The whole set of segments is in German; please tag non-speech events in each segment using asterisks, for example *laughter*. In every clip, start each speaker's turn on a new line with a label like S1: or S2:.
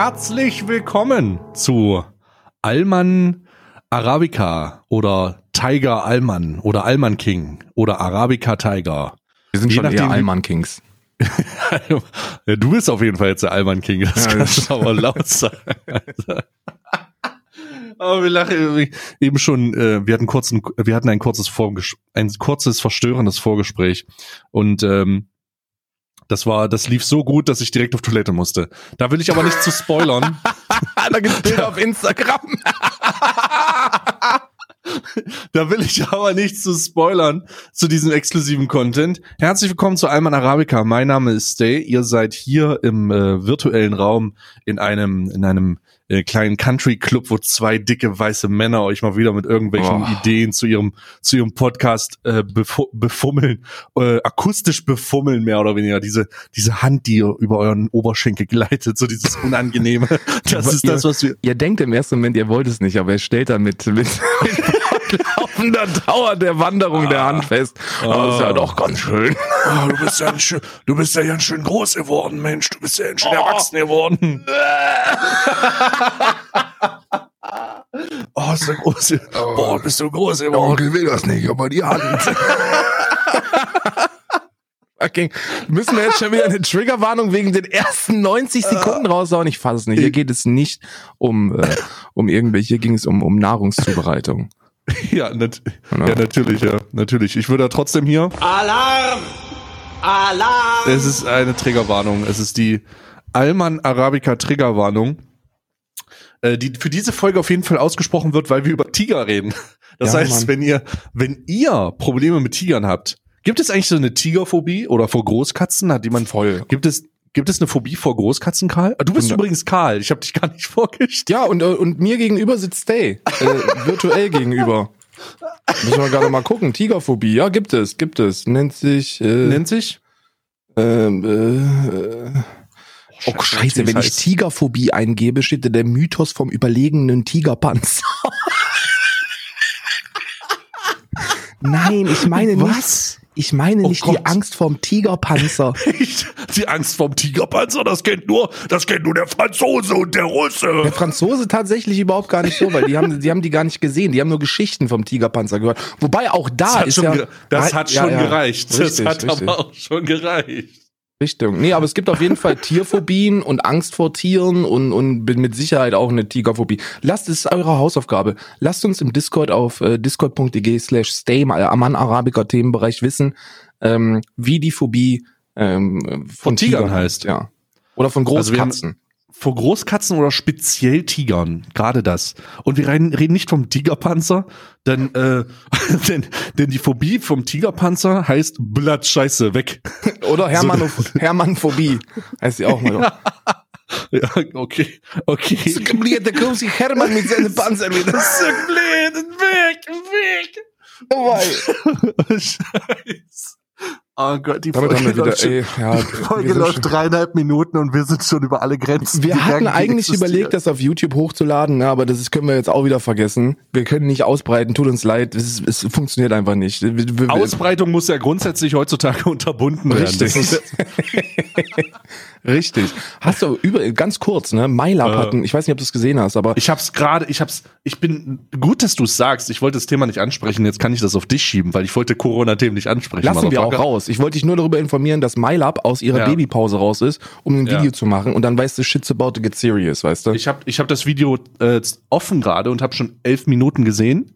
S1: Herzlich willkommen zu Alman Arabica oder Tiger Alman oder Alman King oder Arabica Tiger.
S2: Wir sind
S1: Je
S2: schon
S1: nachdem,
S2: eher Alman Kings. *laughs*
S1: ja, du bist auf jeden Fall jetzt der Alman King, das
S2: Ja,
S1: kannst du aber laut sagen. *laughs* aber wir lachen eben schon, äh, wir hatten kurzen, wir hatten ein kurzes Vorges ein kurzes verstörendes Vorgespräch und ähm, das war, das lief so gut, dass ich direkt auf Toilette musste. Da will ich aber nicht zu spoilern. *laughs*
S2: da gibt's Bilder auf Instagram. *laughs*
S1: Da will ich aber nicht zu spoilern zu diesem exklusiven Content. Herzlich willkommen zu Alman Arabica. Mein Name ist Stay. Ihr seid hier im äh, virtuellen Raum in einem in einem äh, kleinen Country Club, wo zwei dicke weiße Männer euch mal wieder mit irgendwelchen
S2: Oh.
S1: Ideen zu ihrem zu ihrem Podcast äh, befu befummeln, äh, akustisch befummeln mehr oder weniger. Diese diese Hand, die über euren Oberschenkel gleitet, so dieses unangenehme. *laughs* Das ist das, was wir
S2: Ihr denkt im ersten Moment, ihr wollt es nicht, aber er stellt dann mit, mit *laughs* laufender Dauer der Wanderung der Hand fest. Aber das ist ja doch ganz schön.
S1: Oh, du bist ja ein schön, du bist ja ganz schön groß geworden, Mensch. Du bist ja ein schön erwachsen geworden. *laughs* Oh, ist der große. Boah, bist du groß geworden.
S2: will das nicht, aber die Hand. *laughs* Okay. Müssen wir jetzt schon wieder eine Triggerwarnung wegen den ersten 90 Sekunden raushauen? Ich fasse es nicht. Hier geht es nicht um, äh, um irgendwelche, hier ging es um, um Nahrungszubereitung. *laughs*
S1: Ja, nat ja, natürlich, ja, natürlich. Ich würde da trotzdem hier.
S3: Alarm! Alarm!
S1: Es ist eine Triggerwarnung. Es ist die Alman Arabica Triggerwarnung. äh, Die für diese Folge auf jeden Fall ausgesprochen wird, weil wir über Tiger reden. Das
S2: Ja,
S1: heißt,
S2: Mann.
S1: wenn ihr, wenn ihr Probleme mit Tigern habt, gibt es eigentlich so eine Tigerphobie oder vor Großkatzen? Hat jemand
S2: Voll.
S1: Gibt es, gibt es eine Phobie vor Großkatzen, Karl? Ah, Du bist
S2: Und-
S1: übrigens Karl. Ich habe dich gar nicht *laughs* vorgestellt.
S2: Ja, und, äh, und mir gegenüber sitzt Stay. Äh, virtuell *laughs* gegenüber. Müssen wir gerade mal gucken. Tigerphobie, ja, gibt es, gibt es. Nennt sich, äh,
S1: Nennt sich?
S2: ähm, äh, Oh, scheiße, wenn ich Tigerphobie eingebe, steht da der Mythos vom überlegenen Tigerpanzer. *laughs* Nein, ich meine nicht,
S1: Was?
S2: Ich meine
S1: Oh
S2: nicht die
S1: Gott.
S2: Angst vorm Tigerpanzer. *laughs*
S1: Die Angst vorm Tigerpanzer, das kennt nur, das kennt nur der Franzose und der
S2: Der
S1: Russe.
S2: Franzose tatsächlich überhaupt gar nicht so, weil die haben, die haben die gar nicht gesehen. Die haben nur Geschichten vom Tigerpanzer gehört. Wobei auch da
S1: Das
S2: ist
S1: schon,
S2: ja,
S1: das hat
S2: Ja,
S1: schon
S2: ja.
S1: gereicht. Das
S2: Richtig,
S1: hat
S2: richtig.
S1: aber auch schon gereicht.
S2: Richtung. Nee, aber es gibt auf jeden Fall Tierphobien *laughs* und Angst vor Tieren und, und mit Sicherheit auch eine Tigerphobie. Lasst, es ist eure Hausaufgabe. Lasst uns im Discord auf äh, discord.de slash stay mal Aman Arabica Themenbereich wissen, ähm, wie die Phobie ähm, von,
S1: Von Tigern heißt.
S2: Ja. Oder von
S1: Also
S2: Großkatzen.
S1: Vor Großkatzen oder speziell Tigern, gerade das. Und wir reden, nicht vom Tigerpanzer, denn, äh, *laughs* denn, denn die Phobie vom Tigerpanzer heißt Blattscheiße weg. *laughs*
S2: Oder Hermann Hermannphobie. Heißt sie auch mal. *laughs*
S1: Ja, okay, okay.
S2: Da kommt sich Hermann mit seinem Panzer wieder.
S1: weg, weg.
S2: vorbei.
S1: Scheiße. Oh Gott, die
S2: Damit haben wir wieder, ey, ja,
S1: die Folge läuft
S2: schon-
S1: dreieinhalb Minuten und wir sind schon über alle Grenzen.
S2: Wir hatten eigentlich überlegt, das auf YouTube hochzuladen, ne, aber das ist, können wir jetzt auch wieder vergessen. Wir können nicht ausbreiten, tut uns leid, es, ist, es funktioniert einfach nicht.
S1: Ausbreitung muss ja grundsätzlich heutzutage *laughs* unterbunden werden.
S2: Richtig. *laughs* *laughs* Richtig. Hast du über ganz kurz, ne? MyLab
S1: Äh.
S2: hatten, ich weiß nicht, ob du es gesehen hast, aber
S1: Ich hab's gerade, ich hab's, ich bin, gut, dass du es sagst. Ich wollte das Thema nicht ansprechen, jetzt kann ich das auf dich schieben, weil ich wollte Corona-Themen nicht ansprechen.
S2: lassen wir auch raus. Ich wollte dich nur darüber informieren, dass MyLab aus ihrer
S1: Ja.
S2: Babypause raus ist, um ein
S1: Ja.
S2: Video zu machen und dann weißt du, shit's about to get serious, weißt du?
S1: Ich habe ich hab das Video äh, offen gerade und habe schon elf Minuten gesehen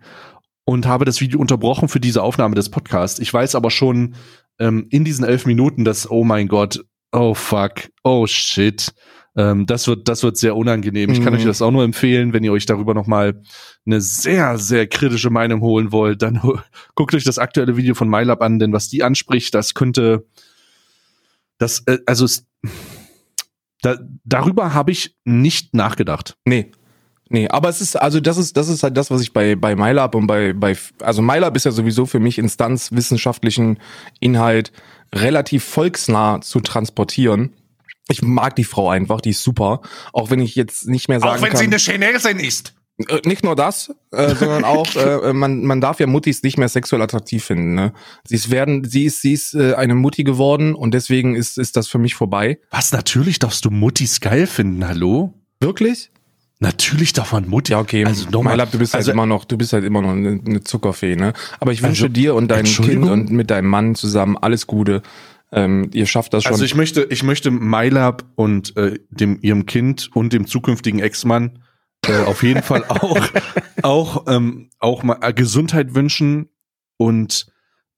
S1: und habe das Video unterbrochen für diese Aufnahme des Podcasts. Ich weiß aber schon ähm, in diesen elf Minuten, dass, oh mein Gott, oh fuck, oh shit, ähm, das wird, das wird sehr unangenehm. Ich kann
S2: Mhm.
S1: euch das auch nur empfehlen, wenn ihr euch darüber nochmal eine sehr, sehr kritische Meinung holen wollt, dann guckt euch das aktuelle Video von MyLab an, denn was die anspricht, das könnte, das, äh, also es, da, darüber habe ich nicht nachgedacht.
S2: Nee. Nee, aber es ist, also das ist, das ist halt das, was ich bei, bei MyLab und bei, bei, also MyLab ist ja sowieso für mich Instanz wissenschaftlichen Inhalt relativ volksnah zu transportieren. Ich mag die Frau einfach, die ist super. Auch wenn ich jetzt nicht mehr sagen kann.
S1: Chinesen ist.
S2: Äh, nicht nur das, äh, sondern auch, *laughs* äh, man, man darf ja Muttis nicht mehr sexuell attraktiv finden. Ne? Sie ist werden, sie ist, sie ist äh, eine Mutti geworden und deswegen ist, ist das für mich vorbei.
S1: Was, natürlich darfst du Muttis geil finden, hallo?
S2: Wirklich?
S1: Natürlich darf man Mutti.
S2: Ja, okay.
S1: Also nochmal.
S2: Mylab, du bist halt
S1: also,
S2: immer noch, du bist halt immer noch eine, eine Zuckerfee, ne? Aber ich wünsche
S1: Also,
S2: dir und deinem? Kind und mit deinem Mann zusammen alles Gute. Ähm, ihr schafft das schon.
S1: Also ich möchte, ich möchte MyLab und äh, dem ihrem Kind und dem zukünftigen Ex-Mann äh, auf jeden Fall *laughs* auch auch ähm, auch mal äh, Gesundheit wünschen und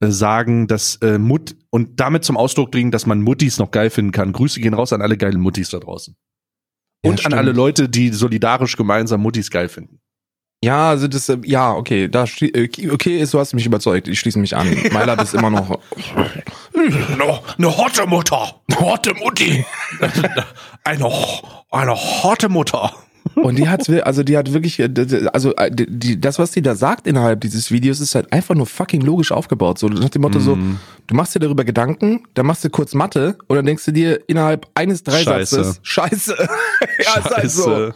S1: äh, sagen, dass äh, Mut und damit zum Ausdruck bringen, dass man Muttis noch geil finden kann. Grüße gehen raus an alle geilen Muttis da draußen.
S2: Ja,
S1: Und an
S2: stimmt.
S1: alle Leute, die solidarisch gemeinsam Muttis geil finden.
S2: ja, also das, äh, ja, okay, da, äh, okay, ist, du hast mich überzeugt. Ich schließe mich an. *laughs* Mylab ist immer noch
S1: No, eine hotte Mutter.
S2: Horte Mutti.
S1: Eine, eine hotte Mutter. *laughs*
S2: Und die hat, also die hat wirklich, äh, also äh, die, das, was die da sagt innerhalb dieses Videos, ist halt einfach nur fucking logisch aufgebaut. So nach dem Motto so,
S1: Mhm.
S2: du machst dir darüber Gedanken, dann machst du kurz Mathe und dann denkst du dir innerhalb eines Dreisatzes, Scheiße. *laughs* ja, ist halt so.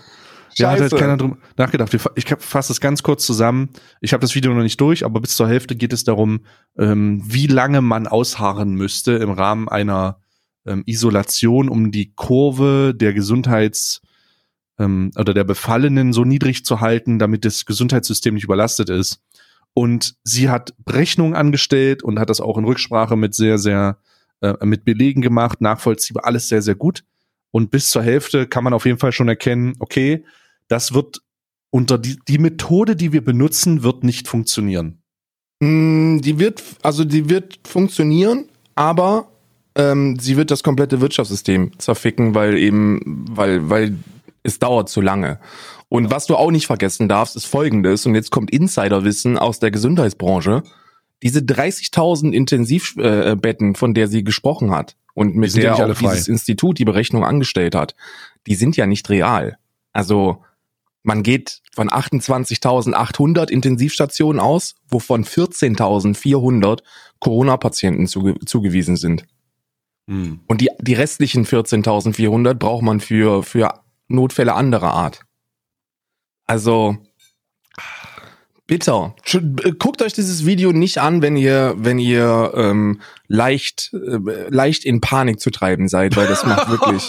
S1: Ja, hat halt
S2: Scheiße.
S1: keiner drum nachgedacht. Ich fasse es ganz kurz zusammen. Ich habe das Video noch nicht durch, aber bis zur Hälfte geht es darum, ähm, wie lange man ausharren müsste im Rahmen einer ähm, Isolation, um die Kurve der Gesundheits- ähm, oder der Befallenen so niedrig zu halten, damit das Gesundheitssystem nicht überlastet ist. Und sie hat Berechnungen angestellt und hat das auch in Rücksprache mit sehr, sehr, äh, mit Belegen gemacht, nachvollziehbar, alles sehr, sehr gut. Und bis zur Hälfte kann man auf jeden Fall schon erkennen, okay, das wird unter die, die Methode, die wir benutzen, wird nicht funktionieren.
S2: Mm, Die wird, also die wird funktionieren, aber ähm, sie wird das komplette Wirtschaftssystem zerficken, weil eben, weil, weil es dauert zu lange. Und was du auch nicht vergessen darfst, ist folgendes, und jetzt kommt Insiderwissen aus der Gesundheitsbranche. Diese 30.000 Intensivbetten, von der sie gesprochen hat und mit der auch
S1: frei.
S2: dieses Institut die Berechnung angestellt hat, die sind ja nicht real. Also man geht von 28.800 Intensivstationen aus, wovon 14.400 Corona-Patienten zuge zugewiesen sind. Und die, die restlichen 14.400 braucht man für, für Notfälle anderer Art. Also, bitter. Äh, Guckt euch dieses Video nicht an, wenn ihr, wenn ihr ähm, leicht, äh, leicht in Panik zu treiben seid, weil das macht wirklich.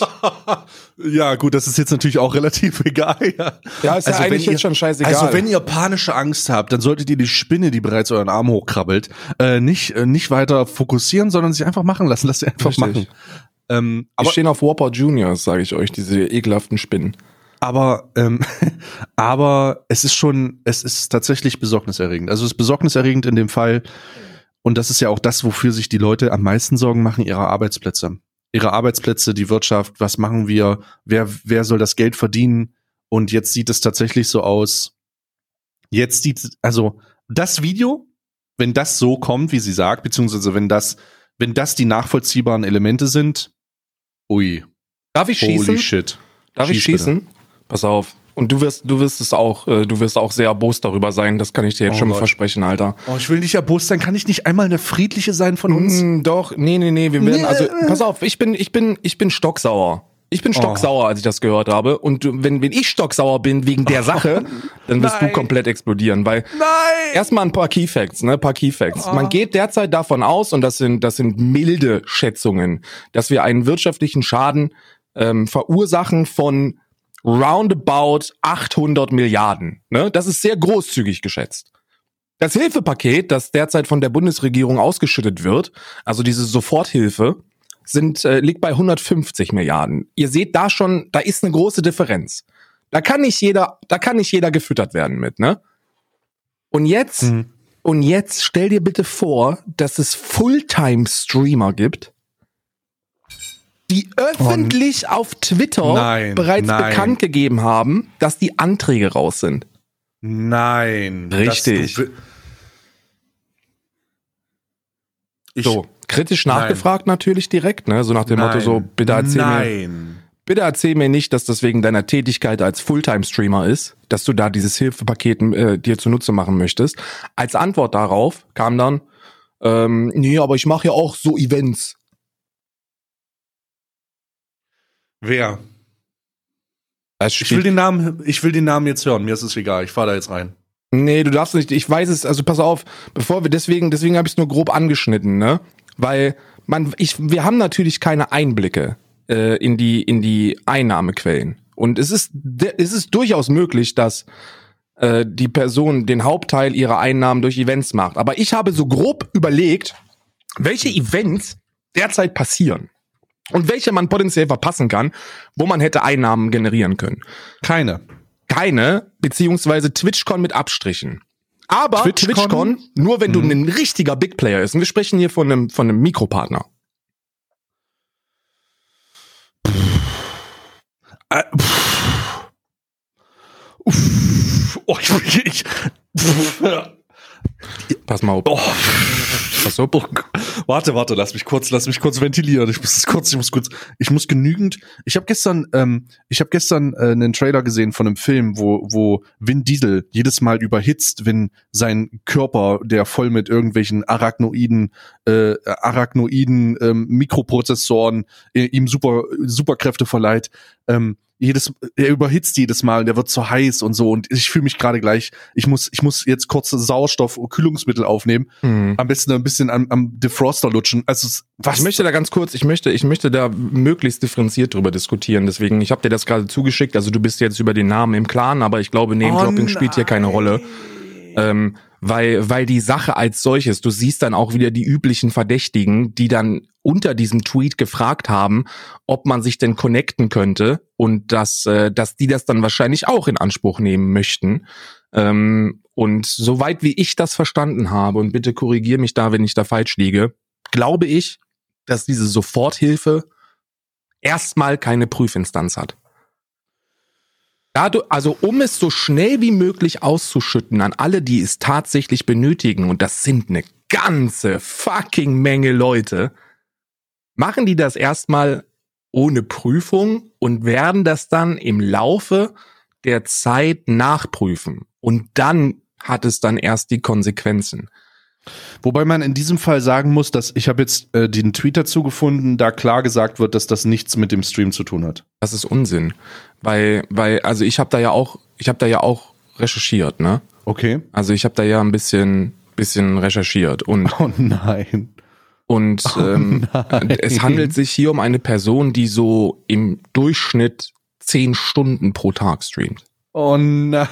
S2: *laughs*
S1: ja, gut, das ist jetzt natürlich auch relativ *laughs* egal. Ja,
S2: Ja, ist ja eigentlich
S1: wenn
S2: jetzt
S1: ihr,
S2: schon scheißegal.
S1: Also wenn ihr panische Angst habt, dann solltet ihr die Spinne, die bereits euren Arm hochkrabbelt, äh, nicht, äh, nicht weiter fokussieren, sondern sie einfach machen lassen. Lasst sie einfach
S2: Richtig.
S1: machen. Ähm,
S2: aber
S1: aber
S2: stehen auf Whopper Juniors, sage ich euch, diese ekelhaften Spinnen.
S1: aber, ähm, *laughs* aber es ist schon, es ist tatsächlich besorgniserregend. Also es ist besorgniserregend in dem Fall, und das ist ja auch das, wofür sich die Leute am meisten Sorgen machen, ihre Arbeitsplätze. Ihre Arbeitsplätze, die Wirtschaft, was machen wir, wer, wer soll das Geld verdienen? Und jetzt sieht es tatsächlich so aus. Jetzt sieht, also das Video, wenn das so kommt, wie sie sagt, beziehungsweise wenn das, wenn das die nachvollziehbaren Elemente sind, ui,
S2: Darf ich
S1: holy
S2: schießen?
S1: shit.
S2: Darf ich
S1: Schieß bitte.
S2: schießen? Pass auf. Und du wirst, du wirst es auch, äh, du wirst auch sehr erbost darüber sein. Das kann ich dir jetzt
S1: Oh
S2: schon mal
S1: Gott.
S2: versprechen, Alter.
S1: Oh, ich will nicht erbost sein. Kann ich nicht einmal eine friedliche sein von uns?
S2: Mm, doch, nee, nee, nee, wir werden,
S1: Nee.
S2: also, pass auf, ich bin, ich bin, ich bin stocksauer. Ich bin stocksauer, als ich das gehört habe. Und wenn, wenn ich stocksauer bin wegen der Sache, *laughs* dann wirst
S1: Nein.
S2: du komplett explodieren, weil
S1: Nein!
S2: Erstmal ein paar Key Facts, ne? Ein paar Key Facts. Man geht derzeit davon aus, und das sind, das sind milde Schätzungen, dass wir einen wirtschaftlichen Schaden ähm, verursachen von roundabout 800 Milliarden. Ne? Das ist sehr großzügig geschätzt. Das Hilfepaket, das derzeit von der Bundesregierung ausgeschüttet wird, also diese Soforthilfe, sind, äh, liegt bei 150 Milliarden. Ihr seht da schon, da ist eine große Differenz. Da kann nicht jeder, da kann nicht jeder gefüttert werden mit, ne? Und jetzt,
S1: Mhm.
S2: und jetzt stell dir bitte vor, dass es Fulltime-Streamer gibt, die öffentlich auf Twitter
S1: Nein,
S2: bereits
S1: nein.
S2: bekannt gegeben haben, dass die Anträge raus sind.
S1: Nein.
S2: Richtig.
S1: Ich,
S2: So, kritisch
S1: Nein.
S2: nachgefragt natürlich direkt, ne? So nach dem Motto
S1: nein,
S2: so, bitte erzähl mir,
S1: Nein.
S2: bitte erzähl mir nicht, dass das wegen deiner Tätigkeit als Fulltime-Streamer ist, dass du da dieses Hilfepaket äh, dir zunutze machen möchtest. Als Antwort darauf kam dann, ähm, nee, aber ich mache ja auch so Events.
S1: Wer? Ich will den Namen, ich will den Namen jetzt hören. Mir ist es egal. Ich fahre da jetzt rein.
S2: Nee, du darfst nicht. Ich weiß es, also pass auf, bevor wir deswegen, deswegen habe ich es nur grob angeschnitten, ne? Weil man, ich, wir haben natürlich keine Einblicke äh, in die in die Einnahmequellen Und es ist, es ist durchaus möglich, dass äh, die Person den Hauptteil ihrer Einnahmen durch Events macht. Aber ich habe so grob überlegt, welche Events derzeit passieren und welche man potenziell verpassen kann, wo man hätte Einnahmen generieren können.
S1: Keine.
S2: Keine, beziehungsweise TwitchCon mit Abstrichen. Aber
S1: TwitchCon?
S2: TwitchCon, nur wenn du
S1: Mhm.
S2: ein richtiger Big Player ist. Und wir sprechen hier von einem, von einem Mikropartner.
S1: Äh, pff. Uff. Oh, ich, ich,
S2: Pass mal auf.
S1: oh.
S2: Pass auf.
S1: Oh, warte, warte, lass mich kurz, lass mich kurz ventilieren. Ich muss kurz, ich muss kurz, ich muss genügend. Ich habe gestern, ähm, ich habe gestern äh, einen Trailer gesehen von einem Film, wo wo Vin Diesel jedes Mal überhitzt, wenn sein Körper, der voll mit irgendwelchen Arachnoiden, äh, Arachnoiden ähm, Mikroprozessoren äh, ihm super Superkräfte verleiht. Ähm, jedes, er überhitzt jedes Mal und der wird zu heiß und so und ich fühle mich gerade gleich, ich muss, ich muss jetzt kurz Sauerstoff, Kühlungsmittel aufnehmen
S2: Hm.
S1: am besten ein bisschen am, am Defroster lutschen. Also was?
S2: Ich möchte da ganz kurz, ich möchte, ich möchte da möglichst differenziert drüber diskutieren. Deswegen, ich habe dir das gerade zugeschickt. Also du bist jetzt über den Namen im Klaren, aber ich glaube, Name-Dropping
S1: Oh
S2: spielt hier keine Rolle. Ähm, weil, weil die Sache als solches, du siehst dann auch wieder die üblichen Verdächtigen, die dann unter diesem Tweet gefragt haben, ob man sich denn connecten könnte und dass, äh, dass die das dann wahrscheinlich auch in Anspruch nehmen möchten. Ähm, und soweit wie ich das verstanden habe, und bitte korrigier mich da, wenn ich da falsch liege, glaube ich, dass diese Soforthilfe erstmal keine Prüfinstanz hat. Dadurch, also um es so schnell wie möglich auszuschütten an alle, die es tatsächlich benötigen, und das sind eine ganze fucking Menge Leute, machen die das erstmal ohne Prüfung und werden das dann im Laufe der Zeit nachprüfen. Und dann hat es dann erst die Konsequenzen.
S1: Wobei man in diesem Fall sagen muss, dass ich habe jetzt äh, den Tweet dazu gefunden, da klar gesagt wird, dass das nichts mit dem Stream zu tun hat.
S2: Das ist Unsinn, weil weil also ich habe da ja auch ich habe da ja auch recherchiert, ne?
S1: Okay.
S2: Also ich habe da ja ein bisschen bisschen recherchiert und
S1: Oh nein.
S2: Und ähm, es handelt sich hier um eine Person, die so im Durchschnitt zehn Stunden pro Tag streamt.
S1: Oh nein.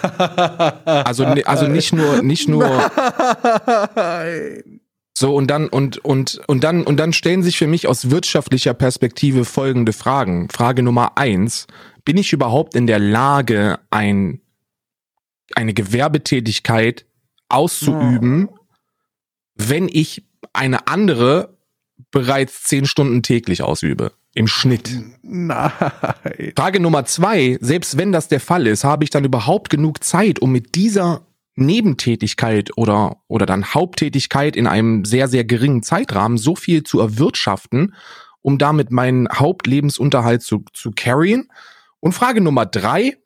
S2: Also also nicht nur nicht nur
S1: Nein.
S2: So, und dann, und, und, und dann, und dann stellen sich für mich aus wirtschaftlicher Perspektive folgende Fragen. Frage Nummer eins. Bin ich überhaupt in der Lage, ein, eine Gewerbetätigkeit auszuüben, wenn ich eine andere bereits zehn Stunden täglich ausübe? Im Schnitt.
S1: Nein.
S2: Frage Nummer zwei, selbst wenn das der Fall ist, habe ich dann überhaupt genug Zeit, um mit dieser Nebentätigkeit oder, oder dann Haupttätigkeit in einem sehr, sehr geringen Zeitrahmen so viel zu erwirtschaften, um damit meinen Hauptlebensunterhalt zu, zu carryen? Und Frage Nummer drei,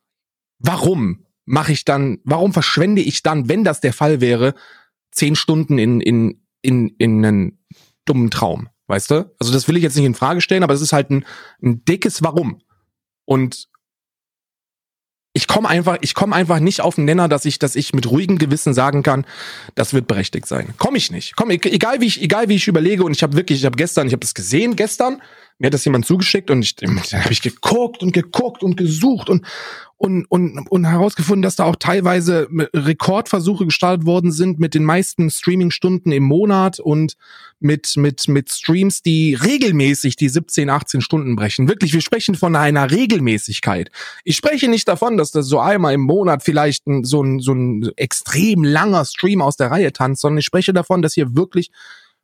S2: warum mache ich dann, warum verschwende ich dann, wenn das der Fall wäre, zehn Stunden in, in, in, in einen dummen Traum? Weißt du? Also das will ich jetzt nicht in Frage stellen, aber es ist halt ein, ein dickes Warum. Und ich komme einfach, ich komme einfach nicht auf den Nenner, dass ich, dass ich mit ruhigem Gewissen sagen kann, das wird berechtigt sein. Komme ich nicht. Komm, e- egal wie ich, egal wie ich überlege und ich habe wirklich, ich habe gestern, ich habe das gesehen gestern, mir hat das jemand zugeschickt und ich, dann habe ich geguckt und geguckt und gesucht und und und und herausgefunden, dass da auch teilweise Rekordversuche gestartet worden sind mit den meisten Streaming-Stunden im Monat und mit mit mit Streams, die regelmäßig die 17, 18 Stunden brechen. Wirklich, wir sprechen von einer Regelmäßigkeit. Ich spreche nicht davon, dass das so einmal im Monat vielleicht ein, so ein so ein extrem langer Stream aus der Reihe tanzt, sondern ich spreche davon, dass hier wirklich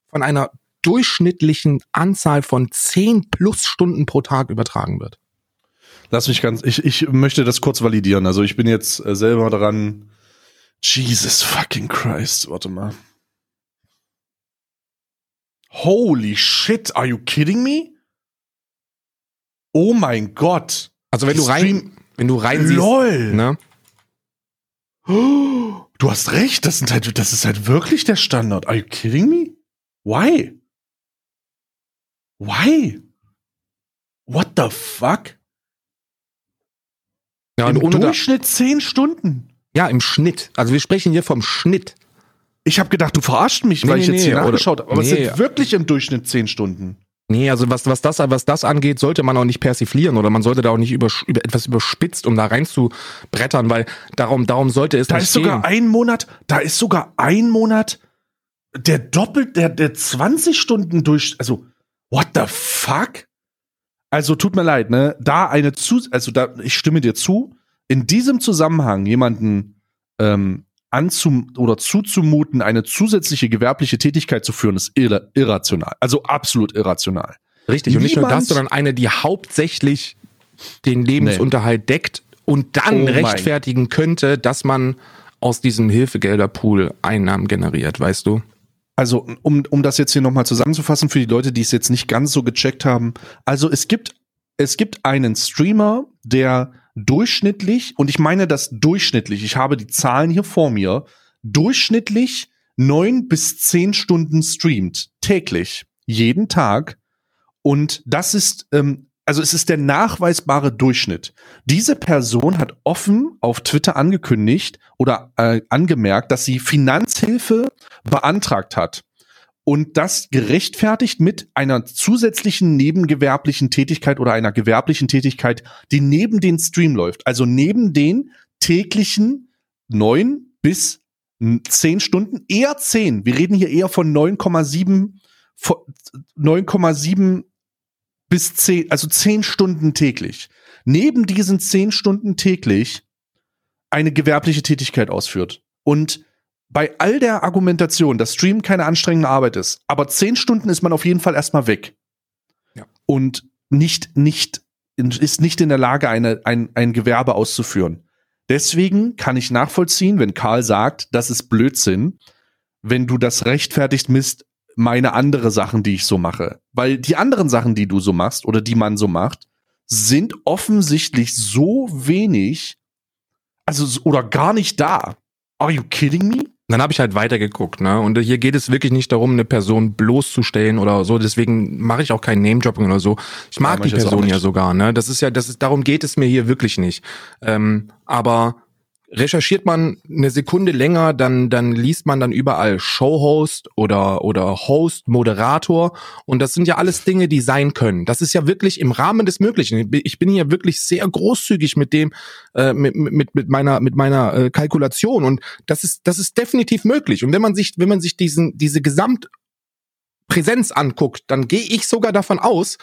S2: von einer durchschnittlichen Anzahl von 10 plus Stunden pro Tag übertragen wird.
S1: Lass mich ganz, ich, ich möchte das kurz validieren. Also ich bin jetzt äh, selber dran. Jesus fucking Christ, warte mal. Holy shit, are you kidding me? Oh mein Gott.
S2: Also wenn
S1: Die
S2: du rein,
S1: Stream-
S2: wenn du rein siehst,
S1: LOL.
S2: ne?
S1: Oh, Du hast recht, das, sind halt, das ist halt wirklich der Standard. Are you kidding me? Why? Why? What the fuck?
S2: Ja,
S1: Im Durchschnitt zehn Stunden.
S2: ja, im Schnitt. Also wir sprechen hier vom Schnitt.
S1: Ich habe gedacht, du verarscht mich,
S2: Nee,
S1: weil ich
S2: nee,
S1: jetzt hier
S2: nee,
S1: nachgeschaut habe. Aber es sind wirklich im Durchschnitt zehn Stunden.
S2: Nee, also was, was, das, was das angeht, sollte man auch nicht persiflieren oder man sollte da auch nicht über, über etwas überspitzt, um da rein zu brettern, weil darum, darum sollte es
S1: Da
S2: nicht
S1: ist sogar
S2: gehen.
S1: ein Monat, da ist sogar ein Monat der doppelt, der, der 20 Stunden durch, also, what the fuck? Also, tut mir leid, ne, da eine zu, also da, ich stimme dir zu, in diesem Zusammenhang jemanden, ähm, anzum oder zuzumuten, eine zusätzliche gewerbliche Tätigkeit zu führen, ist irra irrational. Also absolut irrational.
S2: Richtig, und nicht nur
S1: Niemand-
S2: das, sondern eine, die hauptsächlich den Lebensunterhalt deckt und dann
S1: Oh
S2: rechtfertigen könnte, dass man aus diesem Hilfegelderpool Einnahmen generiert, weißt du?
S1: Also, um, um das jetzt hier nochmal zusammenzufassen für die Leute, die es jetzt nicht ganz so gecheckt haben. Also, es gibt, es gibt einen Streamer, der durchschnittlich, und ich meine das durchschnittlich, ich habe die Zahlen hier vor mir, durchschnittlich neun bis zehn Stunden streamt. Täglich. Jeden Tag. Und das ist, ähm, also es ist der nachweisbare Durchschnitt. Diese Person hat offen auf Twitter angekündigt oder äh, angemerkt, dass sie Finanzhilfe beantragt hat. Und das gerechtfertigt mit einer zusätzlichen nebengewerblichen Tätigkeit oder einer gewerblichen Tätigkeit, die neben den Stream läuft. Also neben den täglichen neun bis zehn Stunden, eher zehn. Wir reden hier eher von 9,7, von 9,7 bis 10, also 10 Stunden täglich. Neben diesen 10 Stunden täglich eine gewerbliche Tätigkeit ausführt. Und bei all der Argumentation, dass Stream keine anstrengende Arbeit ist, aber 10 Stunden ist man auf jeden Fall erstmal weg.
S2: Ja.
S1: Und nicht, nicht, ist nicht in der Lage, eine, ein, ein Gewerbe auszuführen. Deswegen kann ich nachvollziehen, wenn Karl sagt, das ist Blödsinn, wenn du das rechtfertigst misst, meine andere Sachen, die ich so mache. Weil die anderen Sachen, die du so machst oder die man so macht, sind offensichtlich so wenig, also oder gar nicht da. Are you kidding me?
S2: Dann habe ich halt weitergeguckt, ne? Und hier geht es wirklich nicht darum, eine Person bloßzustellen oder so. Deswegen mache ich auch kein Name-Dropping oder so. Ich mag
S1: mach
S2: die Person ja sogar, ne? Das ist ja, das ist, darum geht es mir hier wirklich nicht. Ähm, aber recherchiert man eine Sekunde länger, dann, dann liest man dann überall Showhost oder, oder Host, Moderator. Und das sind ja alles Dinge, die sein können. Das ist ja wirklich im Rahmen des Möglichen. Ich bin hier wirklich sehr großzügig mit dem, äh, mit, mit, mit meiner, mit meiner äh, Kalkulation. Und das ist, das ist definitiv möglich. Und wenn man sich, wenn man sich diesen, diese Gesamtpräsenz anguckt, dann gehe ich sogar davon aus,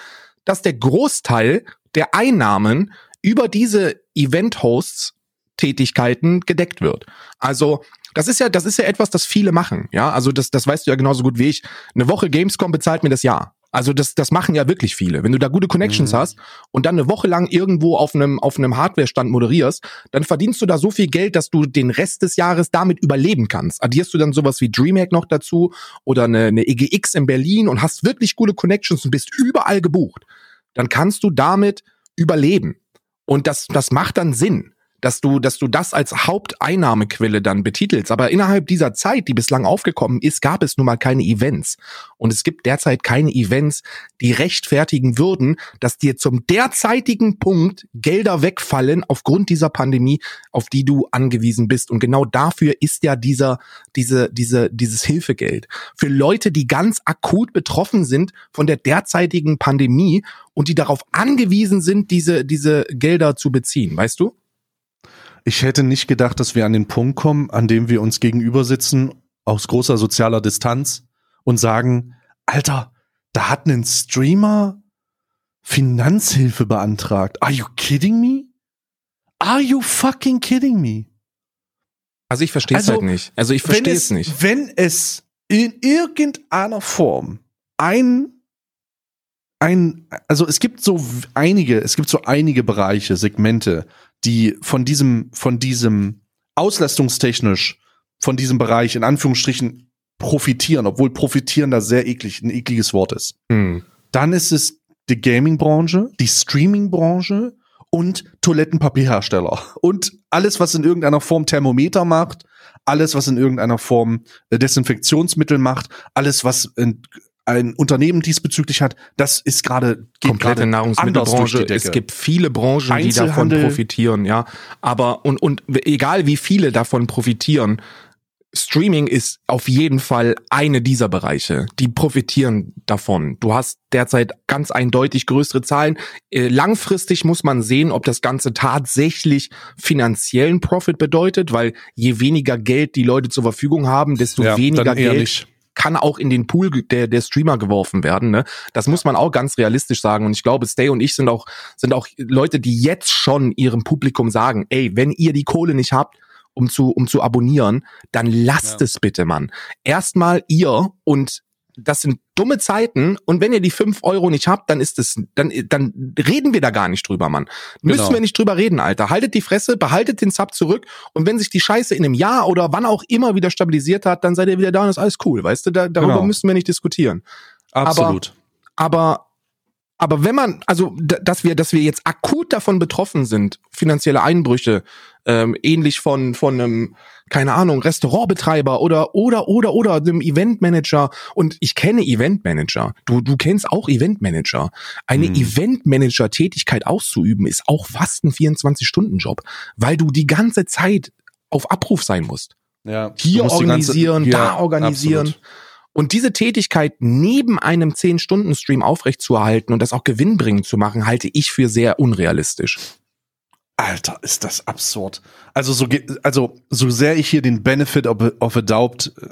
S2: dass der Großteil der Einnahmen über diese Event-Hosts Tätigkeiten gedeckt wird. Also das ist ja, das ist ja etwas, das viele machen. Ja, also das, das weißt du ja genauso gut wie ich. Eine Woche Gamescom bezahlt mir das Jahr. Also das, das machen ja wirklich viele. Wenn du da gute Connections
S1: Mhm.
S2: hast und dann eine Woche lang irgendwo auf einem, auf einem Hardware-Stand moderierst, dann verdienst du da so viel Geld, dass du den Rest des Jahres damit überleben kannst. Addierst du dann sowas wie DreamHack noch dazu oder eine, eine EGX in Berlin und hast wirklich gute Connections und bist überall gebucht, dann kannst du damit überleben. Und das, das macht dann Sinn dass du, dass du das als Haupteinnahmequelle dann betitelst. Aber innerhalb dieser Zeit, die bislang aufgekommen ist, gab es nun mal keine Events. Und es gibt derzeit keine Events, die rechtfertigen würden, dass dir zum derzeitigen Punkt Gelder wegfallen aufgrund dieser Pandemie, auf die du angewiesen bist. Und genau dafür ist ja dieser, diese, diese, dieses Hilfegeld. Für Leute, die ganz akut betroffen sind von der derzeitigen Pandemie und die darauf angewiesen sind, diese, diese Gelder zu beziehen. Weißt du?
S1: Ich hätte nicht gedacht, dass wir an den Punkt kommen, an dem wir uns gegenüber sitzen, aus großer sozialer Distanz und sagen, Alter, da hat ein Streamer Finanzhilfe beantragt. Are you kidding me? Are you fucking kidding me?
S2: Also ich verstehe es
S1: Also,
S2: halt nicht. Also ich verstehe
S1: es,
S2: nicht.
S1: Wenn es in irgendeiner Form ein, ein, also es gibt so einige, es gibt so einige Bereiche, Segmente, die von diesem, von diesem auslastungstechnisch, von diesem Bereich in Anführungsstrichen profitieren, obwohl profitieren da sehr eklig, ein ekliges Wort ist.
S2: Hm.
S1: Dann ist es die Gaming-Branche, die Streaming-Branche und Toilettenpapierhersteller. Und alles, was in irgendeiner Form Thermometer macht, alles, was in irgendeiner Form äh, Desinfektionsmittel macht, alles, was ein, ein Unternehmen diesbezüglich hat, das ist gerade
S2: komplette Nahrungsmittelbranche. Es gibt viele Branchen, die davon profitieren, ja. Aber und und egal wie viele davon profitieren, Streaming ist auf jeden Fall eine dieser Bereiche. Die profitieren davon. Du hast derzeit ganz eindeutig größere Zahlen. Äh, langfristig muss man sehen, ob das Ganze tatsächlich finanziellen Profit bedeutet, weil je weniger Geld die Leute zur Verfügung haben, desto
S1: Ja,
S2: weniger Geld. Kann auch in den Pool der, der Streamer geworfen werden. Ne? Das muss man auch ganz realistisch sagen. Und ich glaube, Stay und ich sind auch, sind auch Leute, die jetzt schon ihrem Publikum sagen, ey, wenn ihr die Kohle nicht habt, um zu, um zu abonnieren, dann lasst
S1: Ja.
S2: es bitte, Mann. Erstmal ihr und das sind dumme Zeiten und wenn ihr die fünf Euro nicht habt, dann ist es, dann, dann reden wir da gar nicht drüber, Mann. Müssen
S1: Genau.
S2: wir nicht drüber reden, Alter. Haltet die Fresse, behaltet den Sub zurück und wenn sich die Scheiße in einem Jahr oder wann auch immer wieder stabilisiert hat, dann seid ihr wieder da und ist alles cool, weißt du? Da, darüber
S1: Genau.
S2: müssen wir nicht diskutieren.
S1: Absolut.
S2: Aber, aber wenn man, also, dass wir, dass wir jetzt akut davon betroffen sind, finanzielle Einbrüche, ähm, ähnlich von, von einem, keine Ahnung, Restaurantbetreiber oder, oder, oder, oder dem Eventmanager. Und ich kenne Eventmanager. Du, du kennst auch Eventmanager. Eine
S1: Hm.
S2: Eventmanager-Tätigkeit auszuüben ist auch fast ein 24-Stunden-Job, weil du die ganze Zeit auf Abruf sein musst
S1: ja.
S2: Hier
S1: die ganze-
S2: organisieren,
S1: Ja,
S2: da organisieren.
S1: absolut.
S2: Und diese Tätigkeit neben einem 10-Stunden-Stream aufrechtzuerhalten und das auch gewinnbringend zu machen, halte ich für sehr unrealistisch.
S1: Alter, ist das absurd. Also so, also so sehr ich hier den Benefit of a, of a Doubt äh,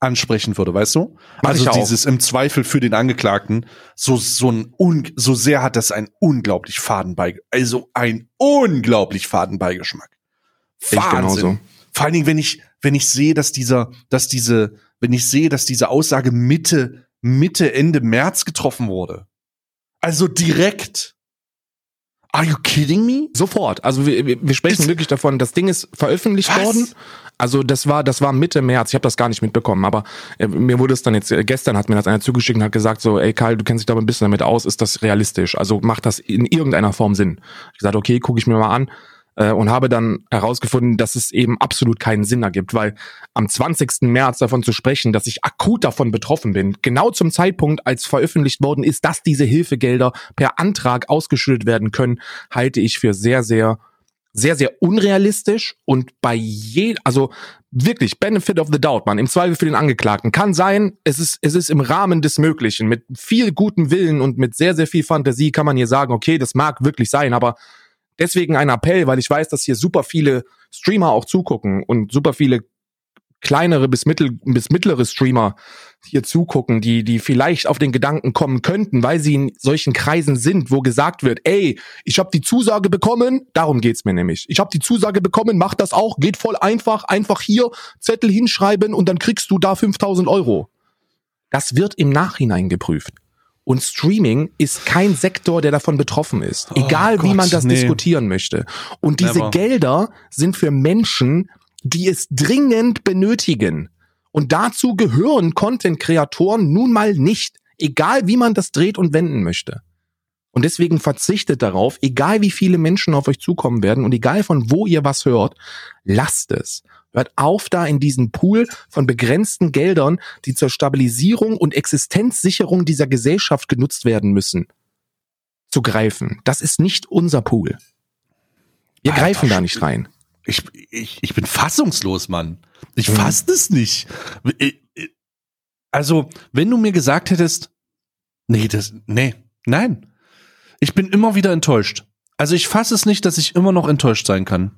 S1: ansprechen würde, weißt du?
S2: Mach
S1: also dieses im Zweifel für den Angeklagten, so so ein un, so sehr hat das einen unglaublich faden Beig also ein unglaublich faden Beigeschmack.
S2: Sehe ich genauso.
S1: Vor allen Dingen, wenn ich wenn ich sehe, dass dieser, dass diese, wenn ich sehe, dass diese Aussage Mitte Mitte Ende März getroffen wurde, also direkt. Are you kidding me?
S2: Sofort. Also wir, wir sprechen
S1: Ist-
S2: wirklich davon, das Ding ist veröffentlicht
S1: Was?
S2: worden. Also das war, das war Mitte März. Ich habe das gar nicht mitbekommen, aber äh, mir wurde es dann jetzt, äh, gestern hat mir das einer zugeschickt und hat gesagt so, ey Karl, du kennst dich da ein bisschen damit aus, ist das realistisch? Also macht das in irgendeiner Form Sinn? Ich gesagt, okay, gucke ich mir mal an äh, und habe dann herausgefunden, dass es eben absolut keinen Sinn ergibt, weil am 20. März davon zu sprechen, dass ich akut davon betroffen bin, genau zum Zeitpunkt, als veröffentlicht worden ist, dass diese Hilfegelder per Antrag ausgeschüttet werden können, halte ich für sehr, sehr sehr, sehr unrealistisch und bei je, also wirklich Benefit of the Doubt, man, im Zweifel für den Angeklagten. Kann sein, es ist, es ist im Rahmen des Möglichen. Mit viel gutem Willen und mit sehr, sehr viel Fantasie kann man hier sagen, okay, das mag wirklich sein, aber deswegen ein Appell, weil ich weiß, dass hier super viele Streamer auch zugucken und super viele kleinere bis mittel bis mittlere Streamer hier zugucken, die die vielleicht auf den Gedanken kommen könnten, weil sie in solchen Kreisen sind, wo gesagt wird, ey, ich habe die Zusage bekommen, darum geht's mir nämlich. Ich habe die Zusage bekommen, mach das auch, geht voll einfach, einfach hier Zettel hinschreiben und dann kriegst du da 5000 Euro. Das wird im Nachhinein geprüft. Und Streaming ist kein Sektor, der davon betroffen ist.
S1: Oh
S2: Egal wie
S1: Gott,
S2: man das
S1: nee.
S2: diskutieren möchte. Und diese
S1: Never.
S2: Gelder sind für Menschen, die es dringend benötigen. Und dazu gehören Content-Kreatoren nun mal nicht. Egal wie man das dreht und wenden möchte. Und deswegen verzichtet darauf, egal wie viele Menschen auf euch zukommen werden und egal von wo ihr was hört, lasst es. Hört auf, da in diesen Pool von begrenzten Geldern, die zur Stabilisierung und Existenzsicherung dieser Gesellschaft genutzt werden müssen, zu greifen. Das ist nicht unser Pool. Wir
S1: Alter
S2: greifen da nicht rein.
S1: Ich, ich, ich bin fassungslos, Mann. Ich
S2: Mhm.
S1: fass das nicht. Ich- ich- Also, wenn du mir gesagt hättest, nee, das, nee, nein. Ich bin immer wieder enttäuscht. Also ich fasse es nicht, dass ich immer noch enttäuscht sein kann.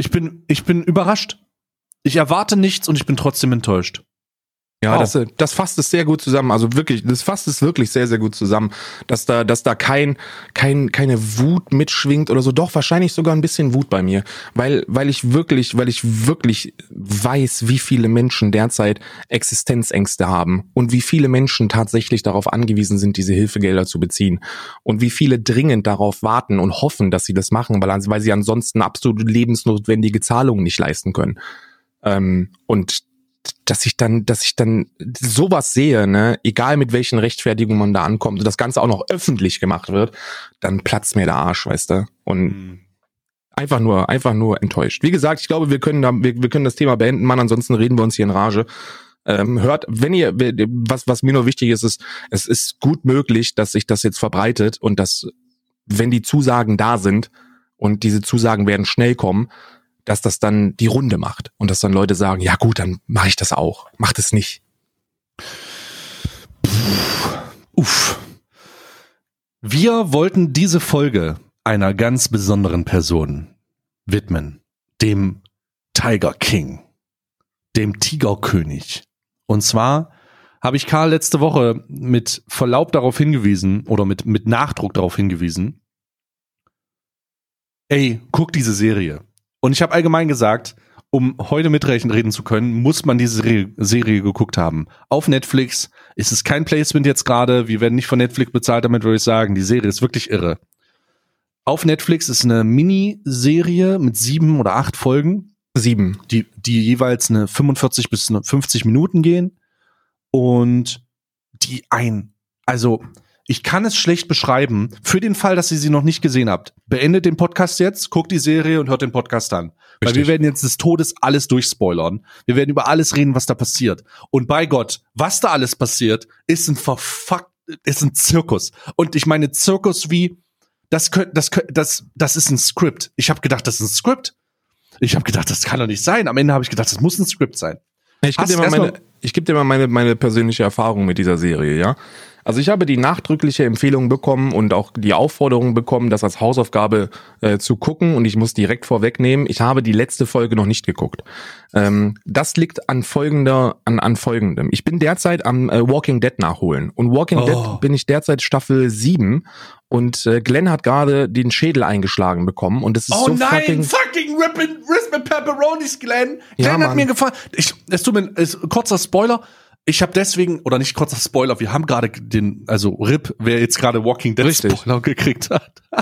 S1: Ich bin, ich bin überrascht. Ich erwarte nichts und ich bin trotzdem enttäuscht.
S2: Ja,
S1: Wow.
S2: das, das fasst es sehr gut zusammen. Also wirklich, das fasst es wirklich sehr, sehr gut zusammen, dass da, dass da kein, kein, keine Wut mitschwingt oder so. Doch wahrscheinlich sogar ein bisschen Wut bei mir, weil, weil ich wirklich, weil ich wirklich weiß, wie viele Menschen derzeit Existenzängste haben und wie viele Menschen tatsächlich darauf angewiesen sind, diese Hilfegelder zu beziehen und wie viele dringend darauf warten und hoffen, dass sie das machen, weil, weil sie ansonsten absolut lebensnotwendige Zahlungen nicht leisten können. Ähm, und dass ich dann, dass ich dann sowas sehe, ne, egal mit welchen Rechtfertigungen man da ankommt und das Ganze auch noch öffentlich gemacht wird, dann platzt mir der Arsch, weißt du? Und einfach nur, einfach nur enttäuscht. Wie gesagt, ich glaube, wir können da, wir, wir können das Thema beenden, Mann, ansonsten reden wir uns hier in Rage. Ähm, hört, wenn ihr, was, was mir nur wichtig ist, ist, es ist gut möglich, dass sich das jetzt verbreitet und dass, wenn die Zusagen da sind und diese Zusagen werden schnell kommen, dass das dann die Runde macht und dass dann Leute sagen, ja gut, dann mache ich das auch. Macht es nicht.
S1: Uff. Wir wollten diese Folge einer ganz besonderen Person widmen, dem Tiger King, dem Tigerkönig. Und zwar habe ich Karl letzte Woche mit Verlaub darauf hingewiesen oder mit, mit Nachdruck darauf hingewiesen, ey, guck diese Serie. Und ich habe allgemein gesagt, um heute mitreden zu können, muss man diese Serie, Serie geguckt haben. Auf Netflix ist es kein Placement jetzt gerade. Wir werden nicht von Netflix bezahlt, damit würde ich sagen, die Serie ist wirklich irre. Auf Netflix ist eine Miniserie mit sieben oder acht Folgen.
S2: Sieben.
S1: Die, die jeweils eine 45 bis 50 Minuten gehen. Und die ein, also ich kann es schlecht beschreiben. Für den Fall, dass ihr sie noch nicht gesehen habt, beendet den Podcast jetzt, guckt die Serie und hört den Podcast an. Richtig. Weil wir werden jetzt des Todes alles durchspoilern. Wir werden über alles reden, was da passiert. Und bei Gott, was da alles passiert, ist ein verfuckt, ist ein Zirkus. Und ich meine Zirkus wie, das könnte, das könnte, das, das ist ein Skript. Ich habe gedacht, das ist ein Skript. Ich habe gedacht, das kann doch nicht sein. Am Ende habe ich gedacht, das muss ein Skript sein.
S2: Ich gebe dir mal meine, ich gebe dir mal meine, meine persönliche Erfahrung mit dieser Serie, ja. Also ich habe die nachdrückliche Empfehlung bekommen und auch die Aufforderung bekommen, das als Hausaufgabe äh, zu gucken. Und ich muss direkt vorwegnehmen, ich habe die letzte Folge noch nicht geguckt. Ähm, das liegt an folgender, an, an folgendem. Ich bin derzeit am äh, Walking Dead nachholen. Und Walking oh. Dead bin ich derzeit Staffel 7 und äh, Glenn hat gerade den Schädel eingeschlagen bekommen und es ist
S1: oh
S2: so
S1: nein,
S2: fucking,
S1: fucking Rippin, Rippin Pepperonis, Glenn. Glenn ja, hat mir gefallen. Ich, es tut mir, ist, kurzer Spoiler, ich habe deswegen, oder nicht kurzer Spoiler, wir haben gerade den, also Rip, wer jetzt gerade Walking Dead
S2: Richtig.
S1: Spoiler gekriegt hat. *laughs*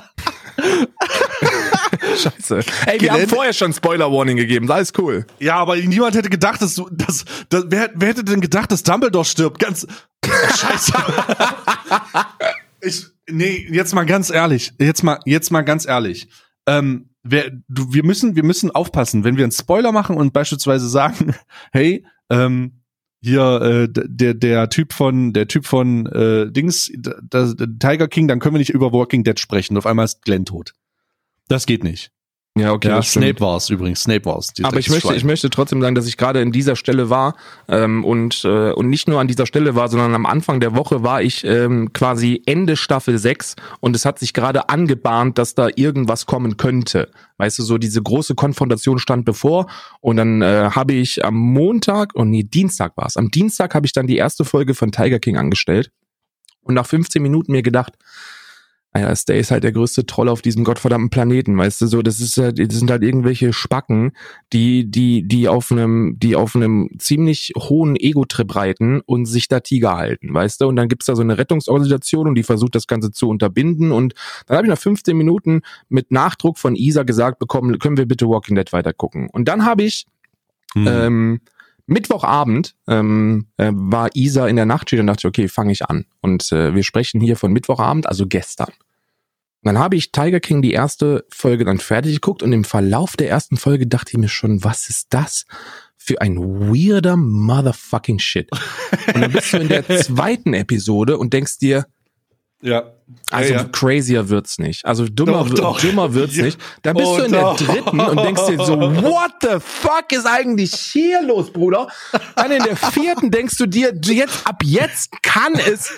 S2: Scheiße. Ey, wir haben vorher schon Spoiler-Warning gegeben, da ist cool.
S1: Ja, aber niemand hätte gedacht, dass du, dass, dass wer, wer hätte denn gedacht, dass Dumbledore stirbt? Ganz, oh, *laughs* scheiße. ich, nee, jetzt mal ganz ehrlich, jetzt mal, jetzt mal ganz ehrlich. Ähm, wer, du, wir müssen, wir müssen aufpassen, wenn wir einen Spoiler machen und beispielsweise sagen, *laughs* hey, ähm, hier äh, der der Typ von der Typ von äh, Dings das, Tiger King, dann können wir nicht über Walking Dead sprechen. Auf einmal ist Glenn tot. Das geht nicht.
S2: Ja, okay. Ja,
S1: Snape war es übrigens. Snape war es.
S2: Aber ich möchte, ich möchte trotzdem sagen, dass ich gerade in dieser Stelle war ähm, und äh, und nicht nur an dieser Stelle war, sondern am Anfang der Woche war ich ähm, quasi Ende Staffel 6 und es hat sich gerade angebahnt, dass da irgendwas kommen könnte. Weißt du, so diese große Konfrontation stand bevor und dann äh, habe ich am Montag, und oh nee, Dienstag war es. Am Dienstag habe ich dann die erste Folge von Tiger King angestellt und nach 15 Minuten mir gedacht, naja, Stay ist halt der größte Troll auf diesem gottverdammten Planeten, weißt du, so, das ist halt, das sind halt irgendwelche Spacken, die, die, die auf einem, die auf einem ziemlich hohen Ego-Trip reiten und sich da Tiger halten, weißt du, und dann gibt's da so eine Rettungsorganisation und die versucht das Ganze zu unterbinden und dann habe ich nach 15 Minuten mit Nachdruck von Isa gesagt bekommen, können wir bitte Walking Dead weitergucken und dann habe ich, mhm. ähm, Mittwochabend ähm, äh, war Isa in der Nachtschicht und dachte, okay, fange ich an. Und äh, wir sprechen hier von Mittwochabend, also gestern. Dann habe ich Tiger King die erste Folge dann fertig geguckt und im Verlauf der ersten Folge dachte ich mir schon, was ist das für ein weirder motherfucking Shit? Und dann bist du in der *laughs* zweiten Episode und denkst dir,
S1: ja.
S2: Also
S1: ja, ja.
S2: crazier wird's nicht. Also dummer,
S1: Doch, doch.
S2: dümmer wird's
S1: Ja.
S2: nicht. Dann bist
S1: Oh,
S2: du in
S1: doch.
S2: der dritten und denkst dir so, what the fuck ist eigentlich hier los, Bruder? Dann in der vierten denkst du dir, jetzt, ab jetzt kann es,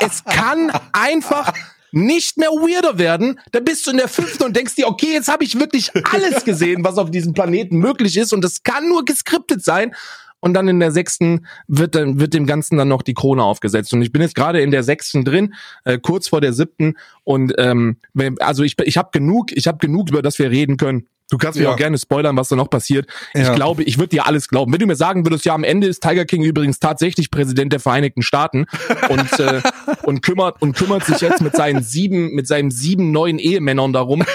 S2: es kann einfach nicht mehr weirder werden. Dann bist du in der fünften und denkst dir, okay, jetzt habe ich wirklich alles *laughs* gesehen, was auf diesem Planeten möglich ist und das kann nur geskriptet sein. Und dann in der sechsten wird dann wird dem Ganzen dann noch die Krone aufgesetzt. Und ich bin jetzt gerade in der sechsten drin, äh, kurz vor der siebten. Und ähm, wenn- also ich ich habe genug, ich habe genug über das wir reden können. Du kannst mir
S1: Ja.
S2: auch gerne spoilern, was da noch passiert. Ich
S1: Ja.
S2: glaube, ich würde dir alles glauben. Wenn du mir sagen würdest, ja, am Ende ist Tiger King übrigens tatsächlich Präsident der Vereinigten Staaten *laughs* und äh, und kümmert und kümmert sich jetzt mit seinen sieben mit seinen sieben neuen Ehemännern darum. *laughs*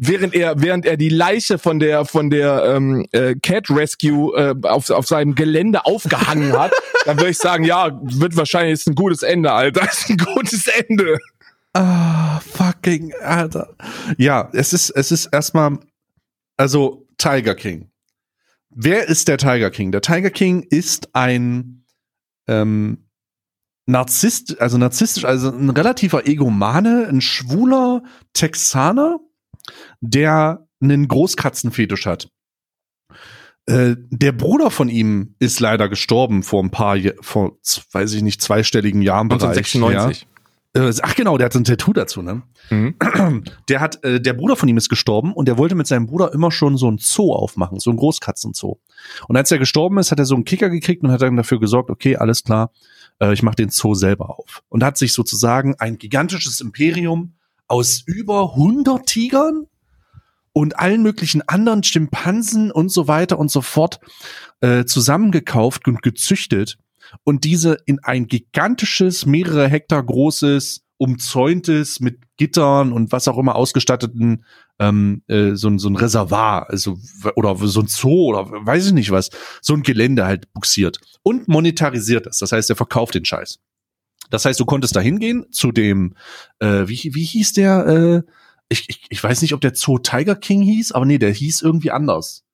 S2: während er während er die Leiche von der von der ähm, äh, Cat Rescue äh, auf, auf seinem Gelände aufgehangen hat, dann würde ich sagen, ja, wird wahrscheinlich ist ein gutes Ende, Alter, *laughs* ist ein gutes Ende.
S1: Ah, fucking, Alter. Ja, es ist, es ist erstmal, also Tiger King. Wer ist der Tiger King? Der Tiger King ist ein ähm, Narzisst, also narzisstisch, also ein relativer Egomane, ein schwuler Texaner, der einen Großkatzenfetisch hat. Äh, der Bruder von ihm ist leider gestorben vor ein paar, Je- vor, weiß ich nicht, zweistelligen Jahren. Bereich,
S2: 1996.
S1: Ja. Äh, ach genau, der hat so ein Tattoo dazu, ne?
S2: Mhm. *clears throat*
S1: Der hat, äh, der Bruder von ihm ist gestorben und der wollte mit seinem Bruder immer schon so ein Zoo aufmachen, so ein Großkatzenzoo. Und als er gestorben ist, hat er so einen Kicker gekriegt und hat dann dafür gesorgt, okay, alles klar, äh, ich mache den Zoo selber auf. Und hat sich sozusagen ein gigantisches Imperium aus über 100 Tigern und allen möglichen anderen Schimpansen und so weiter und so fort äh, zusammengekauft und gezüchtet und diese in ein gigantisches, mehrere Hektar großes, umzäuntes, mit Gittern und was auch immer ausgestatteten ähm, äh, so, ein- so ein Reservoir, also oder so ein Zoo oder weiß ich nicht was, so ein Gelände halt buxiert und monetarisiert das. Das heißt, er verkauft den Scheiß. Das heißt, du konntest da hingehen zu dem, äh, wie, wie hieß der, äh, ich, ich, ich weiß nicht, ob der Zoo Tiger King hieß, aber nee, der hieß irgendwie anders.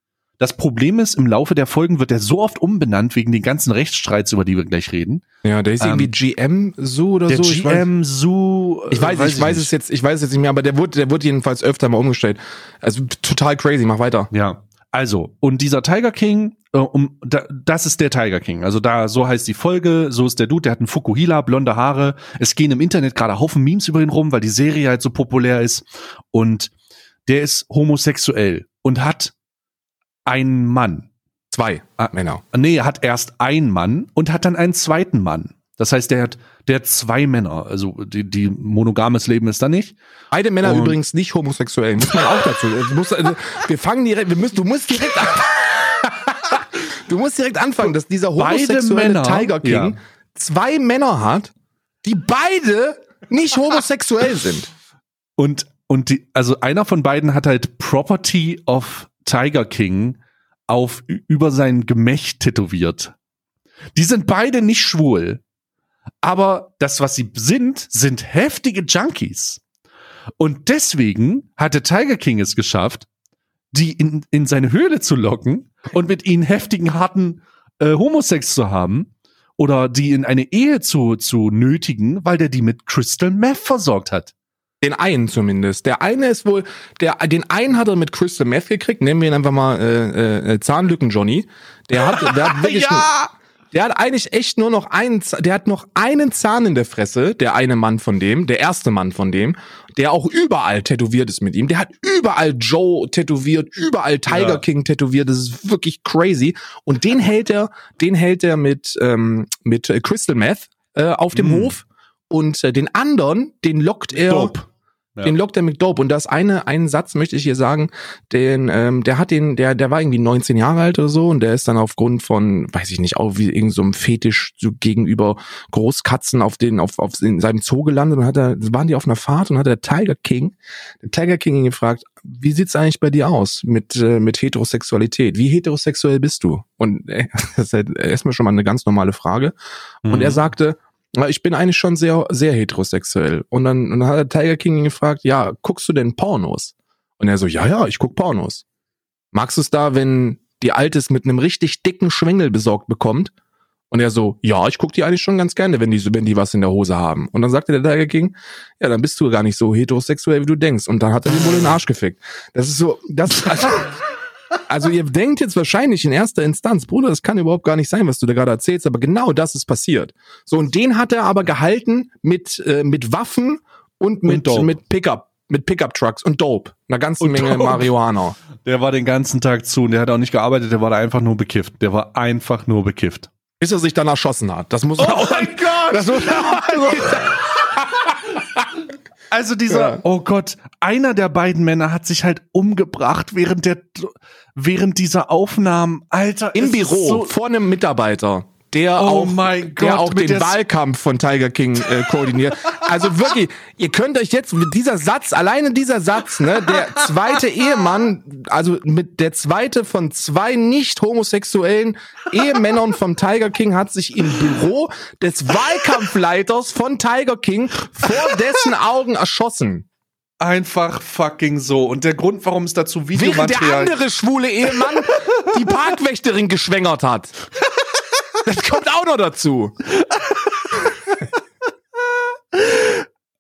S1: Das Problem ist, im Laufe der Folgen wird er so oft umbenannt wegen den ganzen Rechtsstreits, über die wir gleich reden.
S2: Ja, der ist
S1: Ähm,
S2: irgendwie GM so oder
S1: Der
S2: so. Ich weiß-
S1: GM Zoo.
S2: Ich weiß, ich weiß es jetzt, ich weiß es jetzt nicht mehr, aber der wurde, der wurde jedenfalls öfter mal umgestellt. Also total crazy, mach weiter.
S1: Ja. Also, und dieser Tiger King, äh, um, da, das ist der Tiger King. Also da, so heißt die Folge, so ist der Dude, der hat einen Fukuhila, blonde Haare. Es gehen im Internet gerade Haufen Memes über ihn rum, weil die Serie halt so populär ist. Und der ist homosexuell und hat einen Mann.
S2: Zwei
S1: Ah.
S2: Männer.
S1: Nee, er hat erst einen Mann und hat dann einen zweiten Mann. Das heißt, der hat, der hat zwei Männer. Also die, die monogames Leben ist da nicht.
S2: Beide Männer
S1: Und-
S2: übrigens nicht homosexuell, muss man auch dazu. *laughs* Muss, also, wir fangen direkt, wir müssen, du musst direkt an, *laughs* Du musst direkt anfangen, dass dieser homosexuelle
S1: Männer,
S2: Tiger King
S1: ja.
S2: zwei Männer hat, die beide nicht homosexuell sind.
S1: Und, und die, also einer von beiden hat halt Property of Tiger King auf über sein Gemächt tätowiert. Die sind beide nicht schwul. Aber das, was sie sind, sind heftige Junkies. Und deswegen hatte Tiger King es geschafft, die in, in seine Höhle zu locken und mit ihnen heftigen, harten äh, Homosex zu haben oder die in eine Ehe zu, zu nötigen, weil der die mit Crystal Meth versorgt hat.
S2: Den einen zumindest. Der eine ist wohl, der, den einen hat er mit Crystal Meth gekriegt, nennen wir ihn einfach mal äh, äh, Zahnlücken Johnny. Der hat, der hat *laughs* wirklich Der hat eigentlich echt nur noch einen, der hat noch einen Zahn in der Fresse, der eine Mann von dem, der erste Mann von dem, der auch überall tätowiert ist mit ihm. Der hat überall Joe tätowiert, überall Tiger
S1: Ja.
S2: King tätowiert. Das ist wirklich crazy. Und den hält er, den hält er mit ähm, mit äh, Crystal Meth äh, auf dem
S1: Mm.
S2: Hof und äh, den anderen, den lockt er.
S1: Dope. Ja.
S2: Den lockt er mit Dope. Und das eine, einen Satz möchte ich hier sagen, den, ähm, der hat den, der, der war irgendwie 19 Jahre alt oder so und der ist dann aufgrund von, weiß ich nicht, auch wie irgendeinem so einem Fetisch so gegenüber Großkatzen auf den, auf, auf in seinem Zoo gelandet und hat er, waren die auf einer Fahrt und hat der Tiger King, der Tiger King ihn gefragt, wie sieht's eigentlich bei dir aus mit, äh, mit Heterosexualität? Wie heterosexuell bist du? Und äh, *laughs* das ist halt erstmal schon mal eine ganz normale Frage. Und
S1: Mhm.
S2: er sagte, "Na, ich bin eigentlich schon sehr, sehr heterosexuell. Und dann, und dann hat der Tiger King ihn gefragt, ja, guckst du denn Pornos? Und er so, ja, ja, ich guck Pornos. Magst du es da, wenn die Altes mit einem richtig dicken Schwengel besorgt bekommt? Und er so, ja, ich guck die eigentlich schon ganz gerne, wenn die, wenn die was in der Hose haben. Und dann sagte der Tiger King, ja, dann bist du gar nicht so heterosexuell, wie du denkst. Und dann hat er den wohl den Arsch gefickt. Das ist so, das, also, also ihr denkt jetzt wahrscheinlich in erster Instanz, Bruder, das kann überhaupt gar nicht sein, was du da gerade erzählst, aber genau das ist passiert. So, und den hat er aber gehalten mit, äh, mit Waffen und mit,
S1: Dope.
S2: mit Pickup, mit Pickup-Trucks und Dope. Einer ganzen
S1: Und
S2: Menge
S1: Dope.
S2: Marihuana.
S1: Der war den ganzen Tag zu und der hat auch nicht gearbeitet, der war da einfach nur bekifft. Der war einfach nur bekifft.
S2: Bis er sich dann erschossen hat. Das muss man auch
S1: Gott!
S2: das muss man auch *laughs*
S1: Also dieser,
S2: Ja.
S1: oh Gott, einer der beiden Männer hat sich halt umgebracht während der, während dieser Aufnahmen. Alter,
S2: im Büro
S1: So,
S2: vor einem Mitarbeiter, der
S1: Oh
S2: auch, der
S1: Gott,
S2: auch den Wahlkampf von Tiger King äh, koordiniert. Also wirklich, ihr könnt euch jetzt mit dieser Satz, alleine dieser Satz, ne, der zweite Ehemann, also mit der zweite von zwei nicht homosexuellen Ehemännern vom Tiger King hat sich im Büro des Wahlkampfleiters von Tiger King vor dessen Augen erschossen.
S1: einfach fucking so. Und der Grund, warum es dazu
S2: Während der
S1: Videomaterial
S2: andere schwule Ehemann die Parkwächterin geschwängert hat. Das kommt auch noch dazu.